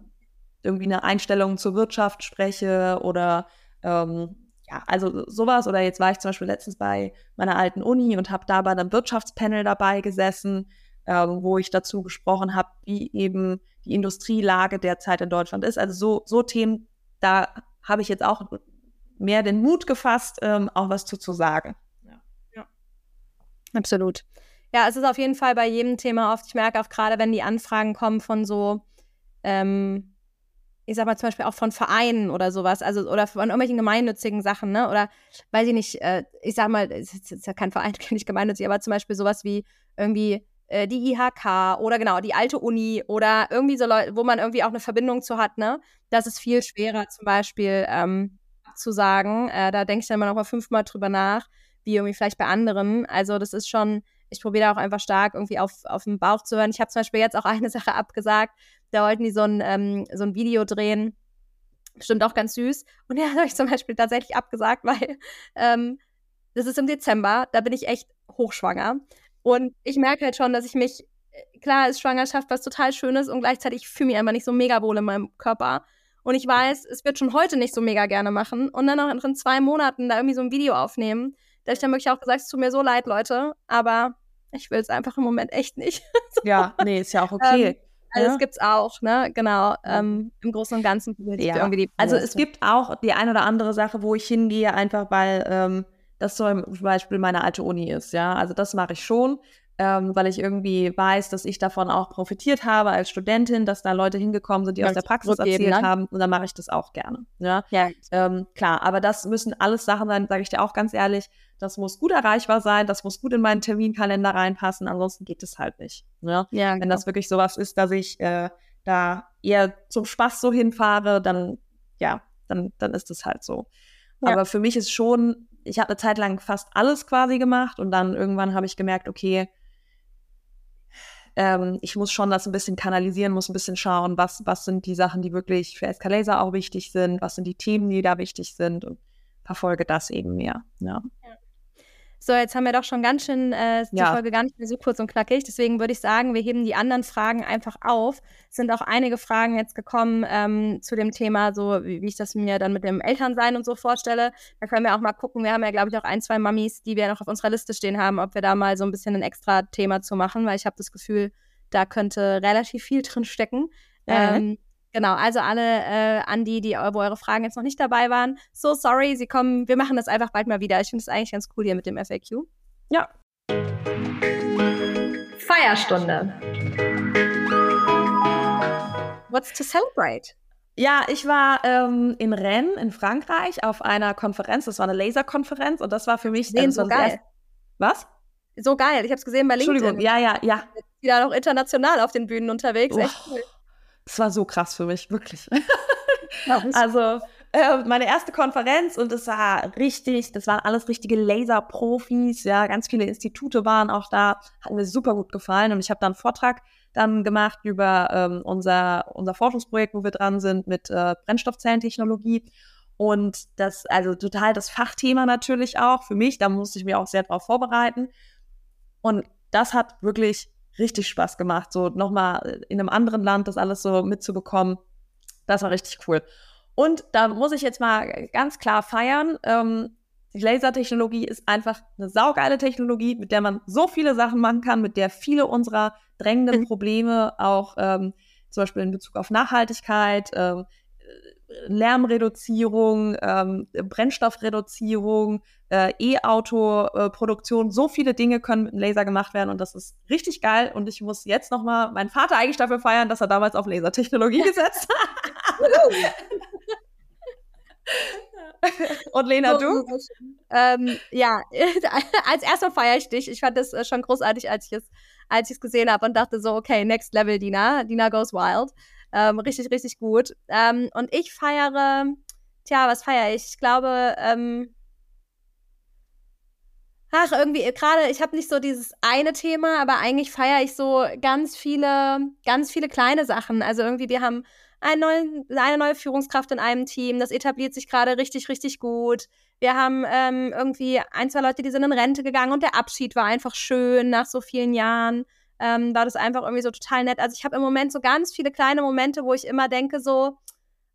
irgendwie eine Einstellung zur Wirtschaft spreche oder ähm, ja, also sowas. Oder jetzt war ich zum Beispiel letztens bei meiner alten Uni und habe da bei einem Wirtschaftspanel dabei gesessen, ähm, wo ich dazu gesprochen habe, wie eben die Industrielage derzeit in Deutschland ist. Also so, so Themen, da habe ich jetzt auch mehr den Mut gefasst, ähm, auch was zu, zu sagen. Ja. ja. Absolut. Ja, es ist auf jeden Fall bei jedem Thema oft, ich merke auch gerade, wenn die Anfragen kommen von so, ähm, ich sag mal zum Beispiel auch von Vereinen oder sowas, also oder von irgendwelchen gemeinnützigen Sachen, ne? Oder weiß ich nicht, äh, ich sag mal, es ist ja kein Verein, *laughs* nicht gemeinnützig, aber zum Beispiel sowas wie irgendwie äh, die IHK oder genau, die alte Uni oder irgendwie so Leute, wo man irgendwie auch eine Verbindung zu hat, ne? Das ist viel schwerer zum Beispiel ähm, zu sagen. Äh, da denke ich dann mal fünfmal drüber nach, wie irgendwie vielleicht bei anderen. Also das ist schon, ich probiere da auch einfach stark irgendwie auf, auf den Bauch zu hören. Ich habe zum Beispiel jetzt auch *laughs* eine Sache abgesagt. Da wollten die so ein, ähm, so ein Video drehen. Bestimmt auch ganz süß. Und *laughs* ja, habe ich zum Beispiel tatsächlich abgesagt, weil ähm, das ist im Dezember. Da bin ich echt hochschwanger. Und ich merke halt schon, dass ich mich, äh, klar ist Schwangerschaft was total Schönes und gleichzeitig fühle mich einfach nicht so mega wohl in meinem Körper. Und ich weiß, es wird schon heute nicht so mega gerne machen. Und dann noch in zwei Monaten da irgendwie so ein Video aufnehmen. Da habe ich dann wirklich auch gesagt, es tut mir so leid, Leute, aber ich will es einfach im Moment echt nicht. *laughs* so. Ja, nee, ist ja auch okay. Ähm, also ja. es gibt's auch, ne? Genau. Ähm, Im Großen und Ganzen ja. irgendwie die Also es gibt auch die ein oder andere Sache, wo ich hingehe, einfach weil ähm, das zum Beispiel meine alte Uni ist, ja. Also das mache ich schon, ähm, weil ich irgendwie weiß, dass ich davon auch profitiert habe als Studentin, dass da Leute hingekommen sind, die aus der Praxis erzählt ne? haben. Und dann mache ich das auch gerne. Ja, ja. Ähm, klar. Aber das müssen alles Sachen sein, sage ich dir auch ganz ehrlich. Das muss gut erreichbar sein, das muss gut in meinen Terminkalender reinpassen, ansonsten geht es halt nicht. Ja? ja Wenn genau. das wirklich sowas ist, dass ich äh, da eher zum Spaß so hinfahre, dann ja, dann, dann ist es halt so. Ja. Aber für mich ist schon ich habe eine Zeit lang fast alles quasi gemacht und dann irgendwann habe ich gemerkt, okay, ähm, ich muss schon das ein bisschen kanalisieren, muss ein bisschen schauen, was, was sind die Sachen, die wirklich für Escalaser auch wichtig sind, was sind die Themen, die da wichtig sind und verfolge das eben mehr. Ja. ja. So, jetzt haben wir doch schon ganz schön äh, die ja. Folge gar nicht mehr so kurz und knackig. Deswegen würde ich sagen, wir heben die anderen Fragen einfach auf. Es sind auch einige Fragen jetzt gekommen ähm, zu dem Thema, so wie, ich das mir dann mit dem Elternsein und so vorstelle. Da können wir auch mal gucken. Wir haben ja, glaube ich, auch ein, zwei Mamis, die wir noch auf unserer Liste stehen haben, ob wir da mal so ein bisschen ein extra Thema zu machen, weil ich habe das Gefühl, da könnte relativ viel drin stecken. Ähm, Genau, also alle äh, an die, die, wo eure Fragen jetzt noch nicht dabei waren. So sorry, sie kommen, wir machen das einfach bald mal wieder. Ich finde es eigentlich ganz cool hier mit dem FAQ. Ja. Feierstunde. What's to celebrate? Ja, ich war ähm, in Rennes in Frankreich auf einer Konferenz. Das war eine Laserkonferenz und das war für mich Sehen, so geil. Was? So geil. Ich habe es gesehen bei LinkedIn. Entschuldigung. Ja, ja, ja. Wieder noch international auf den Bühnen unterwegs. Oh. Echt cool. Das war so krass für mich, wirklich. *laughs* also äh, meine erste Konferenz und es war richtig, das waren alles richtige Laserprofis, ja, ganz viele Institute waren auch da, hat mir super gut gefallen und ich habe dann einen Vortrag dann gemacht über ähm, unser, unser Forschungsprojekt, wo wir dran sind mit äh, Brennstoffzellentechnologie. Und das, also total das Fachthema natürlich auch für mich, da musste ich mich auch sehr darauf vorbereiten. Und das hat wirklich richtig Spaß gemacht, so nochmal in einem anderen Land das alles so mitzubekommen. Das war richtig cool. Und da muss ich jetzt mal ganz klar feiern. Ähm, die Lasertechnologie ist einfach eine saugeile Technologie, mit der man so viele Sachen machen kann, mit der viele unserer drängenden mhm. Probleme auch ähm, zum Beispiel in Bezug auf Nachhaltigkeit, ähm, Lärmreduzierung, ähm, Brennstoffreduzierung, äh, E-Auto-Produktion, so viele Dinge können mit einem Laser gemacht werden und das ist richtig geil. Und ich muss jetzt nochmal meinen Vater eigentlich dafür feiern, dass er damals auf Lasertechnologie *laughs* gesetzt hat. *laughs* Und Lena, du? Ähm, ja, *laughs* als erster feiere ich dich. Ich fand das äh, schon großartig, als ich es, als ich es gesehen habe und dachte so, okay, next level, Dina. Dina goes wild. Ähm, richtig, richtig gut. Ähm, und ich feiere, tja, was feiere ich? Ich glaube, ähm, ach, irgendwie, gerade, ich habe nicht so dieses eine Thema, aber eigentlich feiere ich so ganz viele, ganz viele kleine Sachen. Also irgendwie, wir haben eine neue, eine neue Führungskraft in einem Team, das etabliert sich gerade richtig, richtig gut. Wir haben ähm, irgendwie ein, zwei Leute, die sind in Rente gegangen und der Abschied war einfach schön nach so vielen Jahren ähm, war das einfach irgendwie so total nett. Also ich habe im Moment so ganz viele kleine Momente, wo ich immer denke so,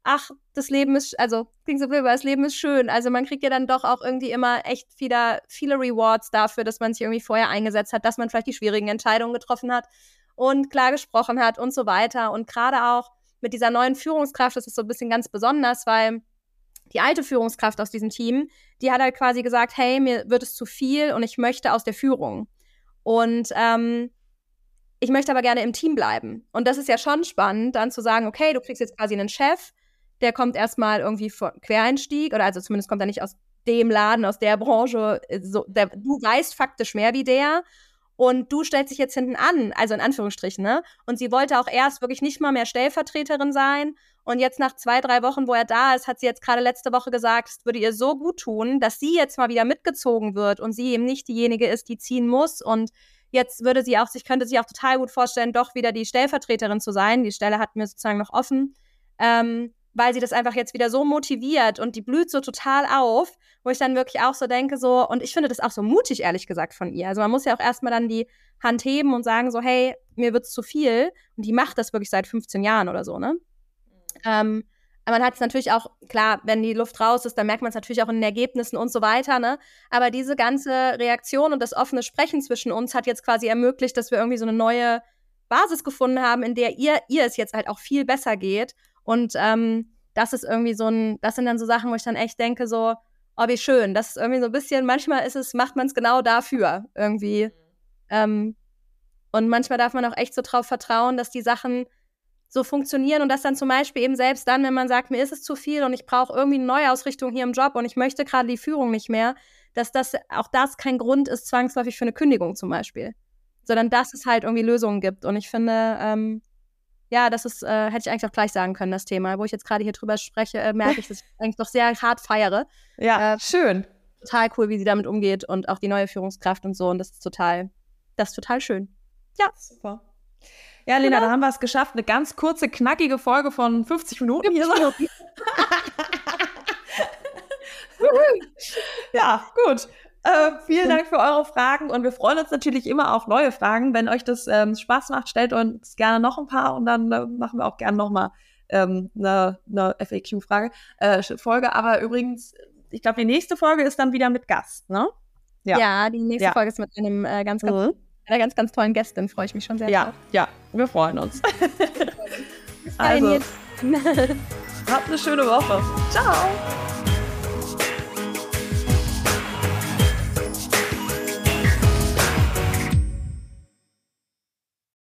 ach, das Leben ist, also klingt so blöd, aber das Leben ist schön. Also man kriegt ja dann doch auch irgendwie immer echt wieder viele Rewards dafür, dass man sich irgendwie vorher eingesetzt hat, dass man vielleicht die schwierigen Entscheidungen getroffen hat und klar gesprochen hat und so weiter. Und gerade auch mit dieser neuen Führungskraft, das ist so ein bisschen ganz besonders, weil die alte Führungskraft aus diesem Team, die hat halt quasi gesagt, hey, mir wird es zu viel und ich möchte aus der Führung. Und ähm, ich möchte aber gerne im Team bleiben. Und das ist ja schon spannend, dann zu sagen, okay, du kriegst jetzt quasi einen Chef, der kommt erstmal irgendwie von Quereinstieg, oder also zumindest kommt er nicht aus dem Laden, aus der Branche, äh, so, der, du weißt faktisch mehr wie der und du stellst dich jetzt hinten an, also in Anführungsstrichen, ne? Und sie wollte auch erst wirklich nicht mal mehr Stellvertreterin sein. Und jetzt nach zwei, drei Wochen, wo er da ist, hat sie jetzt gerade letzte Woche gesagt, es würde ihr so gut tun, dass sie jetzt mal wieder mitgezogen wird und sie eben nicht diejenige ist, die ziehen muss. Und jetzt würde sie auch sich, könnte sich auch total gut vorstellen, doch wieder die Stellvertreterin zu sein. Die Stelle hatten wir sozusagen noch offen. Ähm, weil sie das einfach jetzt wieder so motiviert und die blüht so total auf, wo ich dann wirklich auch so denke, so, und ich finde das auch so mutig, ehrlich gesagt, von ihr. Also man muss ja auch erstmal dann die Hand heben und sagen, so, hey, mir wird's zu viel. Und die macht das wirklich seit 15 Jahren oder so, ne? Mhm. Ähm, man hat es natürlich auch, klar, wenn die Luft raus ist, dann merkt man es natürlich auch in den Ergebnissen und so weiter, ne? Aber diese ganze Reaktion und das offene Sprechen zwischen uns hat jetzt quasi ermöglicht, dass wir irgendwie so eine neue Basis gefunden haben, in der ihr, ihr es jetzt halt auch viel besser geht und ähm, das ist irgendwie so ein, das sind dann so Sachen, wo ich dann echt denke, so, oh, wie schön. Das ist irgendwie so ein bisschen, manchmal ist es, macht man es genau dafür irgendwie. Mhm. Ähm, und manchmal darf man auch echt so drauf vertrauen, dass die Sachen so funktionieren und dass dann zum Beispiel eben selbst dann, wenn man sagt, mir ist es zu viel und ich brauche irgendwie eine Neuausrichtung hier im Job und ich möchte gerade die Führung nicht mehr, dass das auch das kein Grund ist, zwangsläufig für eine Kündigung zum Beispiel. Sondern dass es halt irgendwie Lösungen gibt. Und ich finde, ähm, ja, das ist, äh, hätte ich eigentlich auch gleich sagen können, das Thema. Wo ich jetzt gerade hier drüber spreche, äh, merke ich, dass ich eigentlich doch sehr hart feiere. *laughs* Ja, äh, schön. Total cool, wie sie damit umgeht und auch die neue Führungskraft und so. Und das ist total, das ist total schön. Ja. Super. Ja, Lena, genau. da haben wir es geschafft. Eine ganz kurze, knackige Folge von 50 Minuten hier. *laughs* Ja, gut. Äh, vielen Dank für eure Fragen und wir freuen uns natürlich immer auf neue Fragen. Wenn euch das ähm, Spaß macht, stellt uns gerne noch ein paar und dann äh, machen wir auch gerne nochmal ähm, eine, eine FAQ-Frage, äh, Folge. Aber übrigens, ich glaube, die nächste Folge ist dann wieder mit Gast, ne? Ja, ja die nächste ja. Folge ist mit einem äh, ganz, ganz, mhm. Einer ganz, ganz tollen Gästin. Freue ich mich schon sehr ja, drauf. Ja, wir freuen uns. *laughs* also, *laughs* habt eine schöne Woche. Ciao.